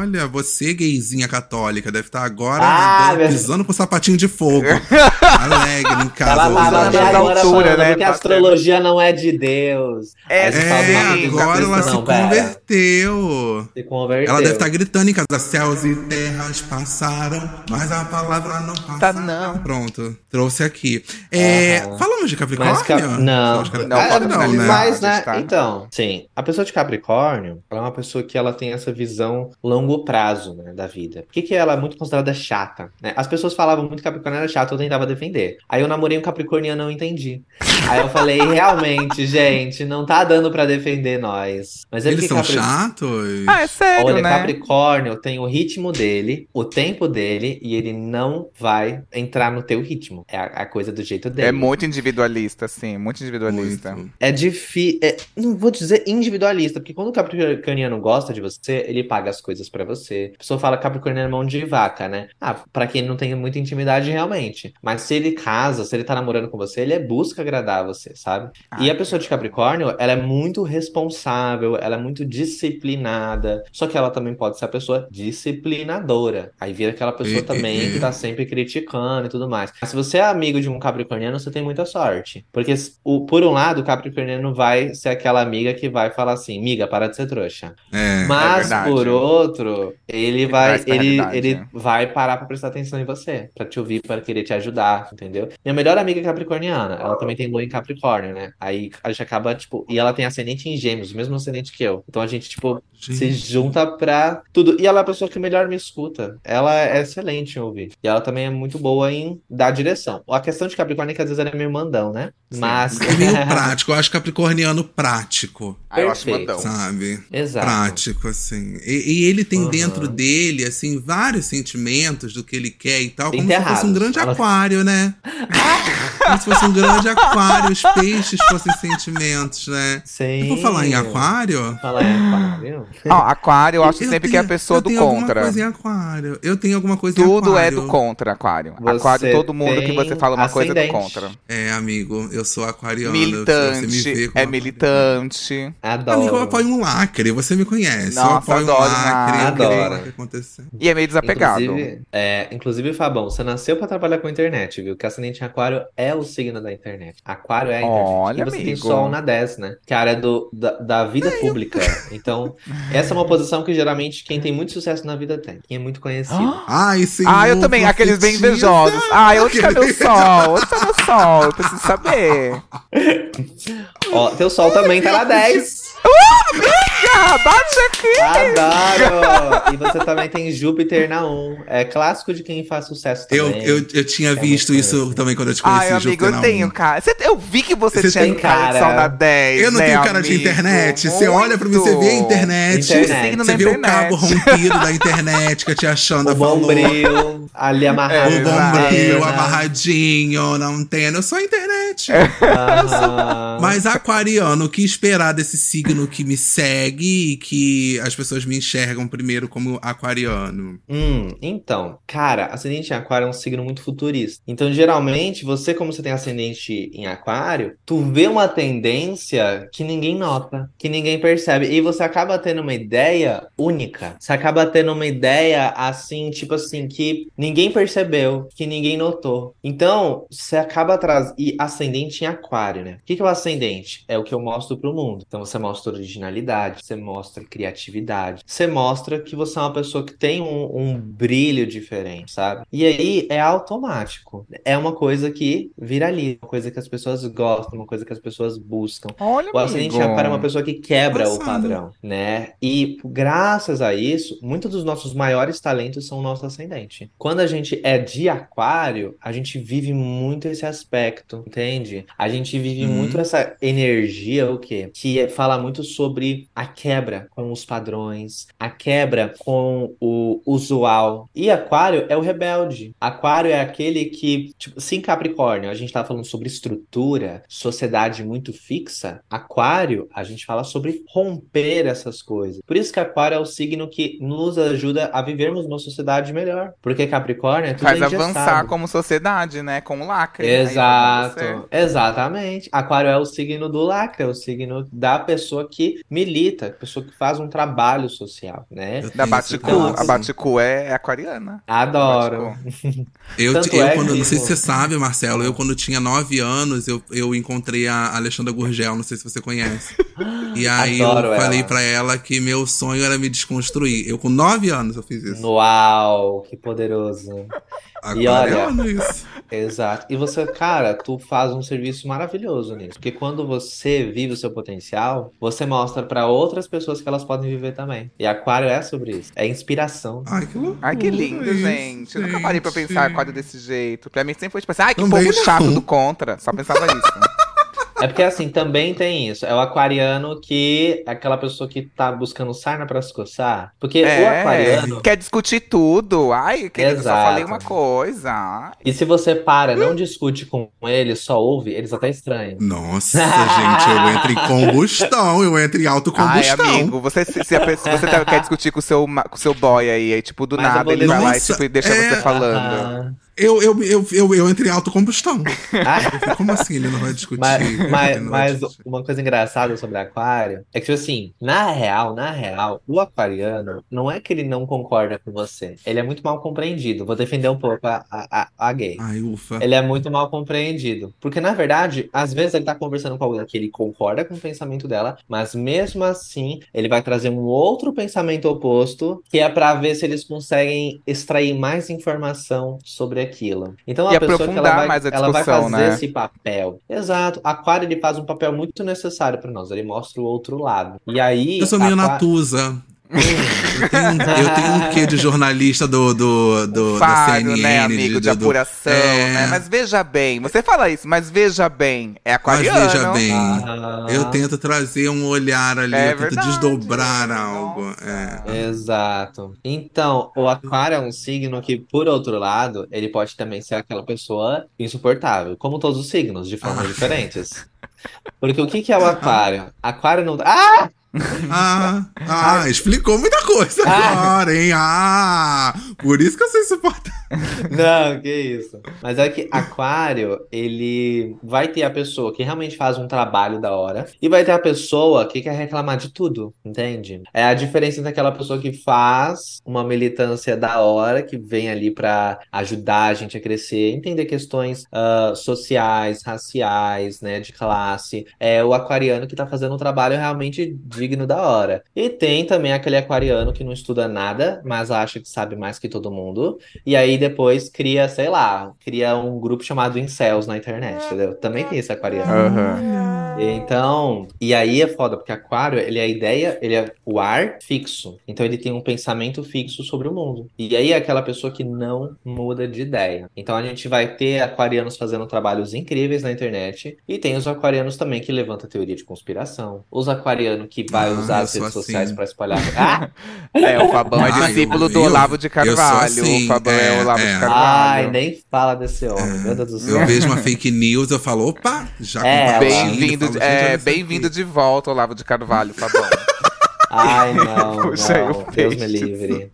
Olha, você, gayzinha católica, deve estar agora Ah, nadando, meu- pisando com sapatinho de fogo. Alegre em casa. Ela agora alturas, falando né? porque a astrologia não é de Deus. É, É, "Não, amigo, agora ela se converteu. Se converteu. Ela deve estar gritando em casa. Céus e terras passaram, mas a palavra não passa. Tá, não. Pronto, trouxe aqui. É, Aham. falamos de Capricórnio? Mas, Cap- não, Não, pode não, né? Mas, né? Tá. Então, sim, a pessoa de Capricórnio, ela é uma pessoa que ela tem essa visão longo prazo, né, da vida. Por que que ela é muito considerada chata, né? As pessoas falavam muito que Capricórnio era chato, eu tentava defender. Aí eu namorei um capricorniano e não entendi. Aí eu falei, realmente, gente, não tá dando pra defender nós. Mas é Eles são Capri- chatos? Ah, é sério, Olha, né? Capricórnio tem o ritmo dele, o tempo dele, e ele não vai entrar no teu ritmo. É a, a coisa do jeito dele. É muito individualista, assim, muito individualista. Muito. É difícil. não vou dizer individualista, porque quando o capricorniano gosta de você, ele paga as coisas pra você. A pessoa fala capricorniano é mão de vaca, né? Ah, pra quem não tem muita intimidade, realmente. Mas se ele casa, se ele tá namorando com você, ele é busca agradar você, sabe? E a pessoa de Capricórnio, ela é muito responsável, ela é muito disciplinada. Só que ela também pode ser a pessoa disciplinadora. Aí vira aquela pessoa também que tá sempre criticando e tudo mais. Mas se você é amigo de um capricorniano, você tem muita sorte. Porque, o, por um lado, o capricorniano vai ser aquela amiga que vai falar assim, miga, para de ser trouxa. É. Mas, verdade. por outro, ele vai, ele, ele é. vai parar pra prestar atenção em você, pra te ouvir, pra querer te ajudar, entendeu? Minha melhor amiga é capricorniana, ela também tem lua em Capricórnio, né? Aí a gente acaba, tipo, e ela tem ascendente em Gêmeos, o mesmo ascendente que eu. Então a gente, tipo, se Gente. junta pra tudo. E ela é a pessoa que melhor me escuta. Ela é excelente em ouvir. E ela também é muito boa em dar direção. A questão de Capricórnio é que às vezes ela é meio mandão, né? Mas. É meio prático, eu acho capricorniano prático, Ah, eu acho Perfeito. mandão. sabe? Exato. Prático, assim. E, e ele tem Aham. dentro dele, assim, vários sentimentos do que ele quer e tal, como se Enterrados. fosse um grande Ela- aquário, né? como se fosse um grande aquário, os peixes fossem sentimentos, né? Sim. Por falar em aquário. Falar em aquário. Ó, aquário, eu acho eu sempre que é a tenho- pessoa eu do tenho alguma contra. coisa em aquário. Eu tenho alguma coisa em Tudo é aquário. do contra, aquário. Você aquário, todo mundo que tem você fala uma coisa é do ascendente. contra. É, amigo, eu sou aquariano. você me Militante, vê é militante. Adoro. Amigo, eu apoio um lacre, você me conhece. eu Nossa, apoio adoro um lacre, eu Adoro. o que acontecer. E é meio desapegado. Inclusive, é, inclusive, Fabão, você nasceu pra trabalhar com internet, viu? Que ascendente em aquário é o signo da internet. Aquário é a internet. Olha, e você tem amigo. sol na 10, né? Que é a área do, da, da vida pública. Então, essa é uma posição que geralmente quem tem muito sucesso na vida tem. Quem é muito conhecido. Ai, senhor, Ah, eu também, aqueles bem invejosos. Ai, onde tá meu sol? Onde tá meu sol? Eu preciso saber. Ó, teu sol também tá na 10. Bate aqui! Adoro! E você também tem Júpiter na 1. É clássico de quem faz sucesso Eu, também. eu, eu tinha É visto isso também quando eu te conheci, Ai, amigo, Júpiter eu na tenho cara. Você- eu vi que você, Você tinha tem cara de cara. sol na 10. Eu não né, tenho cara de amigo? internet. Você olha pra mim, você vê a internet. Internet. Signo Você vê o cabo rompido da internet que a tia Xanda O bombril ali amarrado. É, O na bombril amarradinho na antena. Eu sou a internet. Aham. Mas aquariano, o que esperar desse signo signo que me segue e que as pessoas me enxergam primeiro como aquariano? Hum, então, cara, ascendente em aquário é um signo muito futurista. Então, geralmente, você, como você tem ascendente em aquário, tu vê uma tendência que ninguém nota, que ninguém percebe. E você acaba tendo uma ideia única. Você acaba tendo uma ideia assim, tipo assim, que ninguém percebeu, que ninguém notou. Então, você acaba atrás. E ascendente em aquário, né? O que que é o ascendente? É o que eu mostro pro mundo. Então, você mostra originalidade, você mostra criatividade, você mostra que você é uma pessoa que tem um, um brilho diferente, sabe? E aí é automático. É uma coisa que viraliza, uma coisa que as pessoas gostam, uma coisa que as pessoas buscam. Olha, O amigo. aquário é uma pessoa que quebra o padrão, né? E graças a isso, muitos dos nossos maiores talentos são o nosso ascendente. Quando a gente é de aquário, a gente vive muito esse aspecto, entende? A gente vive Uhum. muito essa energia, o quê? Que fala muito sobre a quebra com os padrões, a quebra com o usual. E aquário é o rebelde. Aquário é aquele que, tipo, sim, Capricórnio, a gente tá falando sobre estrutura, sociedade muito fixa. Aquário, a gente fala sobre romper essas coisas. Por isso que Aquário é o signo que nos ajuda a vivermos uma sociedade melhor. Porque Capricórnio é tudo Faz avançar como sociedade, né? Com o lacre. Você. Exato, exatamente. Aquário é o signo do lacre, é o signo da pessoa que milita, pessoa que faz um trabalho social, né? Da Baticu. traço. A Baticu é, é aquariana. Adoro. Eu, eu é quando, que- não sei se você sabe, Marcelo, eu quando tinha nove anos, eu, eu encontrei a Alexandra Gurgel, não sei se você conhece. E aí Adoro eu falei ela. pra ela que meu sonho era me desconstruir. Eu com nove anos eu fiz isso. Uau, que poderoso. E olha- Aquariano, isso. Exato. E você, cara, tu faz um serviço maravilhoso nisso. Porque quando você vive o seu potencial, você mostra pra outras pessoas que elas podem viver também. E Aquário é sobre isso. É inspiração. Ai, que loucura. Ai, que lindo, isso, gente. Eu nunca parei pra pensar aquário desse jeito. Pra mim sempre foi tipo assim, ai, que Também povo chato do contra. Só pensava isso. É porque assim, também tem isso. É o aquariano que é aquela pessoa que tá buscando sarna pra se coçar. Porque o É, aquariano. quer discutir tudo. Ai, querido, eu só Exato. falei uma coisa. E se você para, não discute com eles, só ouve, eles até estranham. Nossa, gente, eu entro em combustão, eu entro em Ai, autocombustão. amigo, você, se, se a pessoa- você tá- quer discutir com o seu, com o seu boy aí, aí, tipo, do Mas nada ele vai lá e, tipo, deixa é- você falando. Aham. Eu, eu, eu, eu, eu entro em autocombustão. Ah, Como assim? Ele não vai discutir? Mas, mas, mas discutir. uma coisa engraçada sobre aquário é que, tipo assim, na real, na real, o aquariano não é que ele não concorda com você. Ele é muito mal compreendido. Vou defender um pouco a, a, a- gay. Ai, ufa. Ele é muito mal compreendido. Porque, na verdade, às vezes ele tá conversando com alguém que ele concorda com o pensamento dela, mas mesmo assim, ele vai trazer um outro pensamento oposto, que é pra ver se eles conseguem extrair mais informação sobre aquilo. Então, E a pessoa que ela vai, mais a ela vai fazer né? esse papel. Exato. Aquário, ele faz um papel muito necessário pra nós. Ele mostra o outro lado. E aí. Eu sou meio aqua- natuza. Eu tenho, um- quê de jornalista do, do, do, da Faro, CNN, né, amigo, de, do- apuração, É. né? Mas veja bem, você fala isso, mas veja bem, é Mas aquariano. veja bem, Ah. eu tento trazer um olhar ali, É eu tento verdade, desdobrar nossa. algo. É. Exato. Então, o aquário é um signo que, por outro lado, ele pode também ser aquela pessoa insuportável, como todos os signos, de formas Ah. diferentes. Porque o que que é o aquário? Aquário não. Ah! Ah, ah, explicou muita coisa Ah. agora, hein? Ah, por isso que eu sou insuportável. Não, que isso. Mas é que aquário, ele vai ter a pessoa que realmente faz um trabalho da hora e vai ter a pessoa que quer reclamar de tudo, entende? É a diferença entre aquela pessoa que faz uma militância da hora, que vem ali pra ajudar a gente a crescer, entender questões ah, sociais, raciais, né, de classe. É o aquariano que tá fazendo um trabalho realmente digno da hora. E tem também aquele aquariano que não estuda nada, mas acha que sabe mais que todo mundo. E aí depois cria, sei lá, cria um grupo chamado Incels na internet, entendeu? Também tem esse aquariano. Aham. Então, e aí é foda, porque aquário, ele é a ideia, ele é o ar fixo. Então ele tem um pensamento fixo sobre o mundo. E aí é aquela pessoa que não muda de ideia. Então a gente vai ter aquarianos fazendo trabalhos incríveis na internet. E tem os aquarianos também que levantam teoria de conspiração. Os aquarianos que vai Ah, usar as redes assim. sociais pra espalhar. Ah! É, o Fabão é discípulo eu- do Olavo de Carvalho. assim, o Fabão é, é, o Olavo é. de Carvalho. Ai, nem fala desse homem, meu Deus do céu. Eu vejo uma fake news, eu falo, opa, já É, Bem-vindo Gente, é, bem-vindo de volta, Olavo de Carvalho, tá bom. Ai, não, Puxa aí o não. Deus me peixe. livre.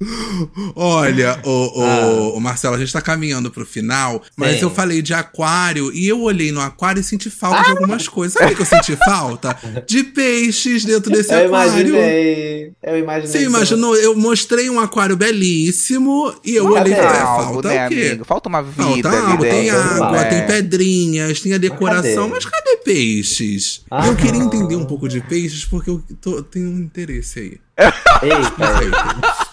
Olha, o, o, Ah. o Marcelo, a gente tá caminhando pro final, mas Sim. eu falei de aquário e eu olhei no aquário e senti falta de algumas coisas. Sabe o que eu senti falta? De peixes dentro desse Eu aquário. imaginei. Eu imaginei. Você imaginou? Eu mostrei um aquário belíssimo e eu olhei e falei, é, algo, falta né, o quê? amigo? Falta uma vida Falta água, tem água, né? tem pedrinhas, tem a decoração, cadê? mas cadê peixes? Ah. Eu queria entender um pouco de peixes porque eu tô- tenho um interesse aí. Eita, aí.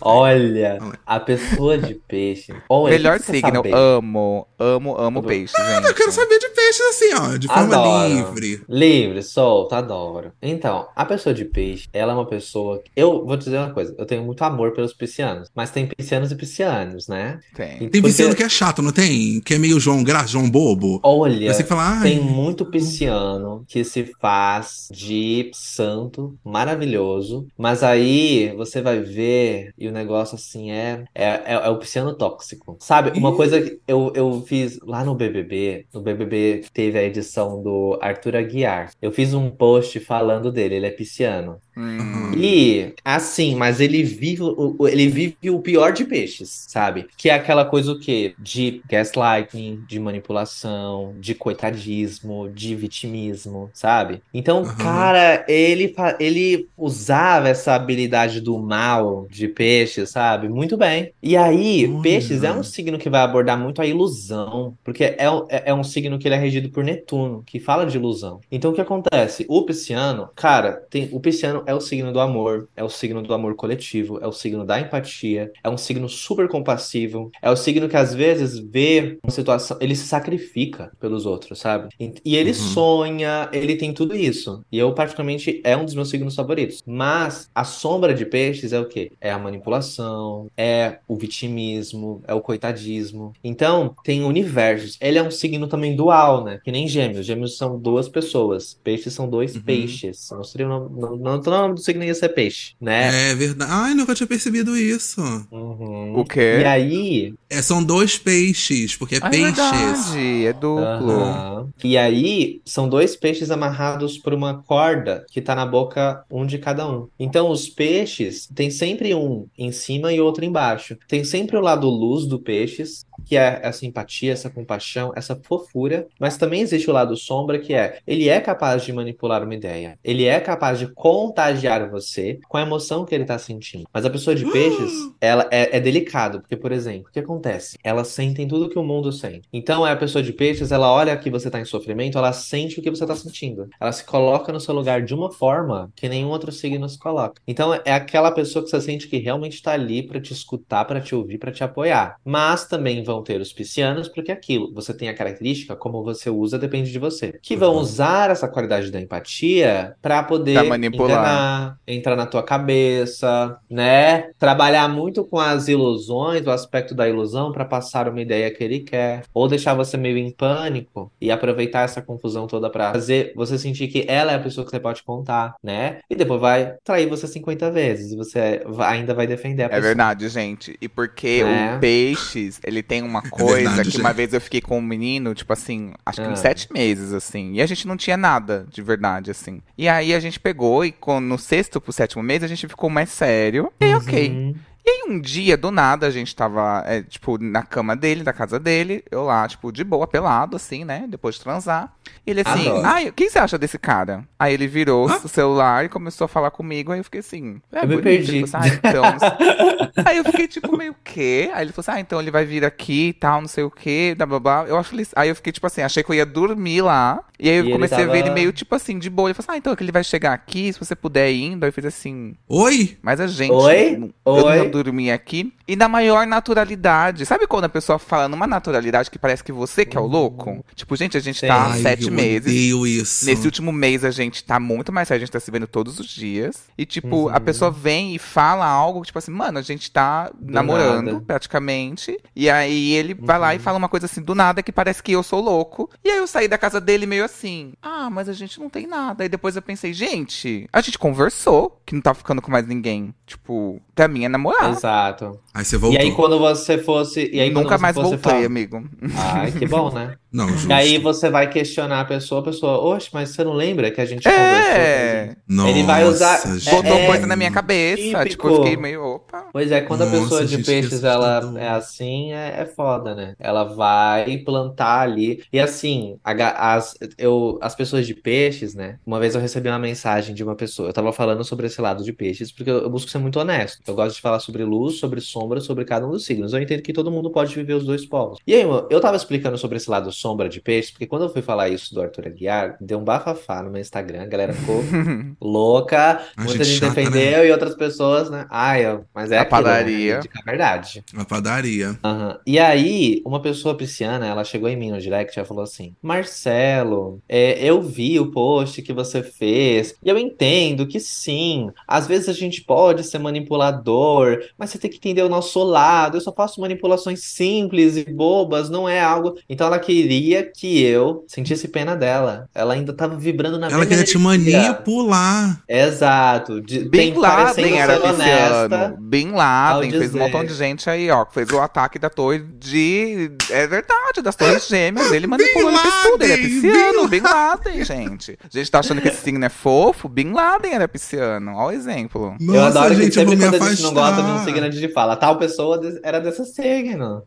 Olha, a pessoa de peixe. Olha, Melhor signo, amo, amo, amo peixe, gente. Eu quero saber de peixes assim, ó, de forma Adoro. livre. Livre, solta, adoro. Então, a pessoa de peixe, ela é uma pessoa. que- Eu vou te dizer uma coisa, eu tenho muito amor pelos piscianos, mas tem piscianos e piscianos, né? Tem. Tem Porque- pisciano que é chato, não tem? Que é meio João Graça, João Bobo. Olha, tem muito pisciano que se faz de santo maravilhoso, mas aí você vai ver e o negócio assim é é, é, é o pisciano tóxico. Sabe? Uma coisa que eu, eu fiz lá no BBB, no BBB teve a edição do Arthur Aguiar. Eu fiz um post falando dele, ele é pisciano. Hum. E assim, mas ele vive ele vive o pior de peixes, sabe? Que é aquela coisa o quê? De gaslighting, de manipulação, de coitadismo, de vitimismo, sabe? Então, Aham. cara, ele ele usava essa habilidade do mal de peixes, sabe? Muito bem. E aí, Olha. peixes é um signo que vai abordar muito a ilusão, porque é, um- é é um signo que ele é regido por Netuno, que fala de ilusão. Então, o que acontece? O pisciano, cara, tem, o pisciano é o signo do amor, é o signo do amor coletivo, é o signo da empatia, é um signo super compassivo, é o signo que às vezes vê uma situação, ele se sacrifica pelos outros, sabe? E, e ele Uhum. sonha, ele tem tudo isso. E eu, particularmente, é um dos meus signos favoritos. Mas a sombra de peixes é o quê? É a manipulação, é o vitimismo, é o coitadismo. Então, tem universos. Ele é um signo também dual, né? Que nem gêmeos. Gêmeos são duas pessoas. Peixes são dois Uhum. peixes. Não seria o nome, não, não, não, o nome do signo ia ser peixe, né? É verdade. Ai, nunca tinha percebido isso. Uhum. O quê? E aí, É, são dois peixes, porque é Ah, é peixes. verdade, é duplo. Aham. E aí, são dois peixes amarrados por uma corda que tá na boca, um de cada um. Então, os peixes, tem sempre um em cima e outro embaixo. Tem sempre o lado luz do peixes, que é essa empatia, essa compaixão, essa fofura, mas também existe o lado sombra, que é ele é capaz de manipular uma ideia. Ele é capaz de contagiar você com a emoção que ele tá sentindo. Mas a pessoa de peixes, ela é, é delicado, porque, por exemplo, o que acontece? Elas sentem tudo que o mundo sente. Então, é a pessoa de peixes, ela olha que você tá em sofrimento, ela sente o que você tá sentindo. Ela se coloca no seu lugar de uma forma que nenhum outro signo se coloca. Então, é aquela pessoa que você sente que realmente tá ali pra te escutar, pra te ouvir, pra te apoiar. Mas também vão ter os piscianos, porque é aquilo, você tem a característica, como você usa, depende de você. Que vão Uhum. usar essa qualidade da empatia pra poder Pra manipular. enganar, entrar na tua cabeça, né? Trabalhar muito com as ilusões, o aspecto da ilusão pra passar uma ideia que ele quer, ou deixar você meio em pânico e aproveitar essa confusão toda pra fazer você sentir que ela é a pessoa que você pode contar, né? E depois vai trair você 50 vezes e você ainda vai defender a É pessoa. verdade, gente. E porque Né? o peixes, ele tem uma coisa verdade, que uma vez eu fiquei com um menino, tipo assim, acho que Ah. uns sete meses, assim. E a gente não tinha nada de verdade, assim. E aí a gente pegou e com- no sexto pro sétimo mês a gente ficou mais sério. E aí, ok. E aí um dia, do nada, a gente tava, é, tipo, na cama dele, da casa dele, eu lá, tipo, de boa, pelado, assim, né? Depois de transar. E ele assim, Adoro. ai, o que você acha desse cara? Aí ele virou Hã? o celular e começou a falar comigo, aí eu fiquei assim, é Eu me bonito. perdi. Ele falou assim, ah, então, Aí eu fiquei tipo, meio quê? Aí ele falou assim, ah, então ele vai vir aqui e tal, não sei o quê, blá, blá, blá. Eu acho. Aí eu fiquei tipo assim, achei que eu ia dormir lá. E aí eu E comecei a ver ele tava- meio tipo assim, de boa. Ele falou assim, ah, então que ele vai chegar aqui, se você puder ir indo. Aí eu fiz assim, Oi? mas a gente, Oi? não- Oi? Não dormi aqui. E na maior naturalidade. Sabe quando a pessoa fala numa naturalidade que parece que você que é o louco? Tipo, gente, a gente tá há Ai, sete eu meses. odeio isso. Nesse último mês a gente tá muito mais sério, a gente tá se vendo todos os dias. E, tipo, a Uhum. pessoa vem e fala algo, tipo assim, mano, a gente tá namorando nada. praticamente. E aí ele vai lá e Uhum. fala uma coisa assim do nada que parece que eu sou louco. E aí eu saí da casa dele meio assim, ah, mas a gente não tem nada. Aí depois eu pensei, gente, a gente conversou que não tá ficando com mais ninguém. Tipo, pra mim é namorar. Exato. Aí você voltou. E aí quando você fosse. E aí, Nunca você mais fosse voltei, falar- amigo. Ai, que bom, né? Não, justo. E aí você vai questionar a pessoa, a pessoa, oxe, mas você não lembra que a gente É. conversou? Nossa, Ele vai usar- gente. Botou É, coisa na minha cabeça. Tipo, típico. eu fiquei meio. Opa. Pois é, quando a Nossa, pessoa de peixes ela é assim, é, é foda, né? Ela vai plantar ali. E assim, a as, eu, as pessoas de peixes, né? Uma vez eu recebi uma mensagem de uma pessoa. Eu tava falando sobre esse lado de peixes, porque eu, eu busco ser muito honesto. Eu gosto de falar sobre luz, sobre sombra, sobre cada um dos signos. Eu entendo que todo mundo pode viver os dois polos. E aí, eu tava explicando sobre esse lado sombra de peixes, porque quando eu fui falar isso do Arthur Aguiar, deu um bafafá no meu Instagram, a galera ficou louca, A muita gente chata, defendeu e outras pessoas, né? Ai, eu- mas é A aquilo, né? padaria. De a verdade. A padaria. Aham. E aí, uma pessoa pisciana, ela chegou em mim no direct e falou assim: Marcelo, é, eu vi o post que você fez, e eu entendo que sim, às vezes a gente pode ser manipulador, mas você tem que entender o nosso lado. Eu só faço manipulações simples e bobas, não é algo. Então ela queria que eu sentisse pena dela. Ela ainda tava vibrando na Ela queria te manipular. Exato. De, Bin Laden era pisciano. Bin Laden fez um montão de gente aí, ó. que Fez o ataque da torre de. É verdade, das torres gêmeas. Ele manipulando Bin isso tudo. Ele é pisciano. Bin Bin Laden, gente. A gente tá achando que esse signo é fofo. Bin Laden era pisciano. Olha o exemplo. Eu Nossa, adoro que gente, eu vou sempre me quando a gente não gosta de um signo, a gente fala, tal pessoa era desse signo.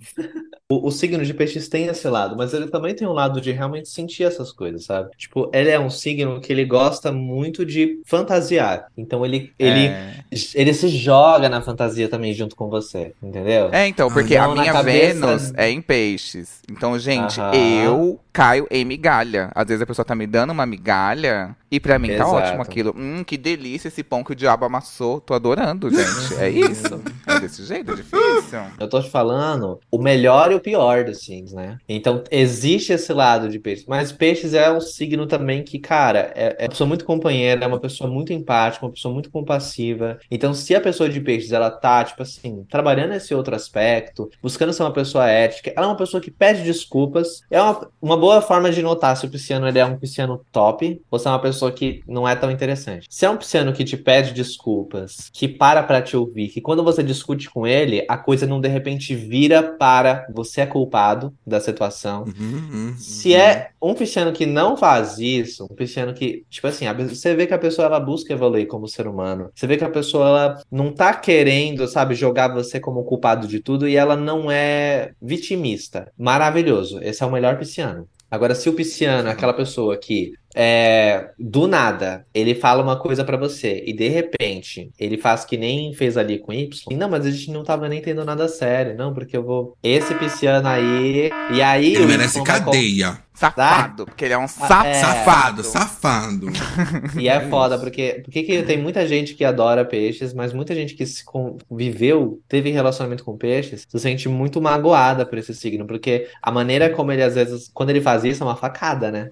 O, o signo de peixes tem esse lado, mas ele também tem um lado de realmente sentir essas coisas, sabe? Tipo, ele é um signo que ele gosta muito de fantasiar. Então ele, ele, É. ele se joga na fantasia também junto com você, entendeu? É, então, porque Então, a minha cabeça- Vênus é em peixes. Então, gente, Aham. eu caio em migalha. Às vezes a pessoa tá me dando uma migalha e pra mim tá Exato. ótimo aquilo. Hum, que delícia esse pão que o diabo amassou. Tô adorando, gente. É isso. É desse jeito, é difícil. Eu tô te falando o melhor e o pior dos signos, né? Então, existe esse lado de peixes. Mas peixes é um signo também que, cara, é, é uma pessoa muito companheira, é uma pessoa muito empática, uma pessoa muito compassiva. Então, se a pessoa de peixes, ela tá, tipo assim, trabalhando esse outro aspecto, buscando ser uma pessoa ética, ela é uma pessoa que pede desculpas. É uma, uma boa forma de notar se o pisciano ele é um pisciano top ou se é uma pessoa que não é tão interessante. Se é um pisciano que te pede desculpas, que para pra te ouvir, que quando você discute com ele, a coisa não de repente vira para você é culpado da situação. Uhum, uhum, Se é um pisciano que não faz isso, um pisciano que, tipo assim, você vê que a pessoa ela busca evoluir como ser humano. Você vê que a pessoa ela não tá querendo, sabe, jogar você como culpado de tudo e ela não é vitimista. Maravilhoso. Esse é o melhor pisciano. Agora, se o pisciano é aquela pessoa que é, do nada, ele fala uma coisa pra você e de repente ele faz que nem fez ali com Y. Não, mas a gente não tava nem tendo nada sério, não, porque eu vou. Esse pisciano aí. E aí. Ele merece cadeia. Safado, porque ele é um safado. é. Safado, safado. E é foda, porque, porque que tem muita gente que adora peixes, mas muita gente que se viveu, teve relacionamento com peixes, se sente muito magoada por esse signo, porque a maneira como ele às vezes, quando ele faz isso, é uma facada, né?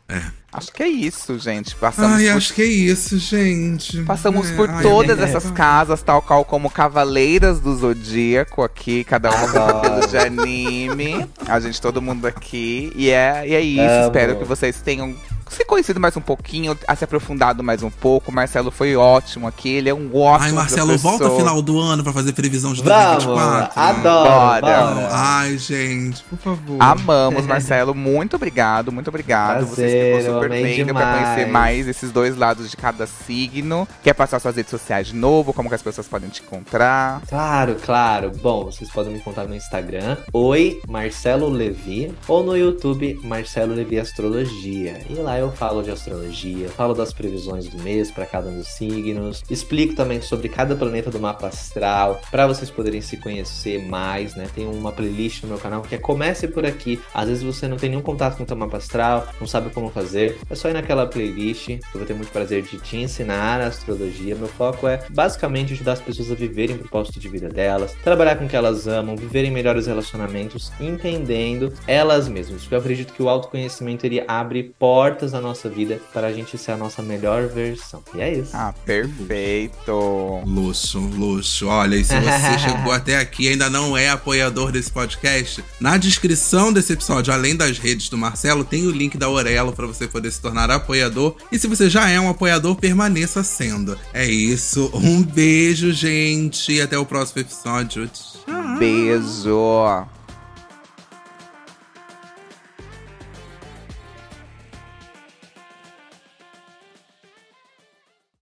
Acho que é isso, gente. Passamos Ai, por acho que é isso, gente. Passamos É, por ai, todas amiga. essas casas, tal qual como Cavaleiras do Zodíaco aqui, cada uma com de anime. A gente, todo mundo aqui. E é, e é isso. Espero que vocês tenham se conhecido mais um pouquinho, a se aprofundado mais um pouco. O Marcelo foi ótimo aqui, ele é um ótimo Ai, Marcelo, professor. volta final do ano pra fazer previsão de Vamos! 2024. Adoro! Bora. bora. Ai, gente, por favor. Amamos, Marcelo. Muito obrigado, muito obrigado. Você Prazer, explicou super bem, deu pra conhecer mais esses dois lados de cada signo. Quer passar suas redes sociais de novo? Como que as pessoas podem te encontrar? Claro, claro. Bom, vocês podem me encontrar no Instagram, oi Marcelo Levi, ou no YouTube Marcelo Levi Astrologia. E lá eu falo de astrologia, falo das previsões do mês para cada um dos signos, explico também sobre cada planeta do mapa astral, para vocês poderem se conhecer mais, né? Tem uma playlist no meu canal que é Comece por aqui. Às vezes você não tem nenhum contato com o teu mapa astral, não sabe como fazer, é só ir naquela playlist. Eu vou ter muito prazer de te ensinar a astrologia. Meu foco é basicamente ajudar as pessoas a viverem o propósito de vida delas, trabalhar com o que elas amam, viverem melhores relacionamentos, entendendo elas mesmas. Eu acredito que o autoconhecimento ele abre portas na nossa vida para a gente ser a nossa melhor versão. E é isso. Ah, perfeito. Luxo, luxo. Olha, e se você chegou até aqui e ainda não é apoiador desse podcast, na descrição desse episódio, além das redes do Marcelo, tem o link da Orelo para você poder se tornar apoiador. E se você já é um apoiador, permaneça sendo. É isso. Um beijo, gente. E até o próximo episódio. Tchau. Beijo.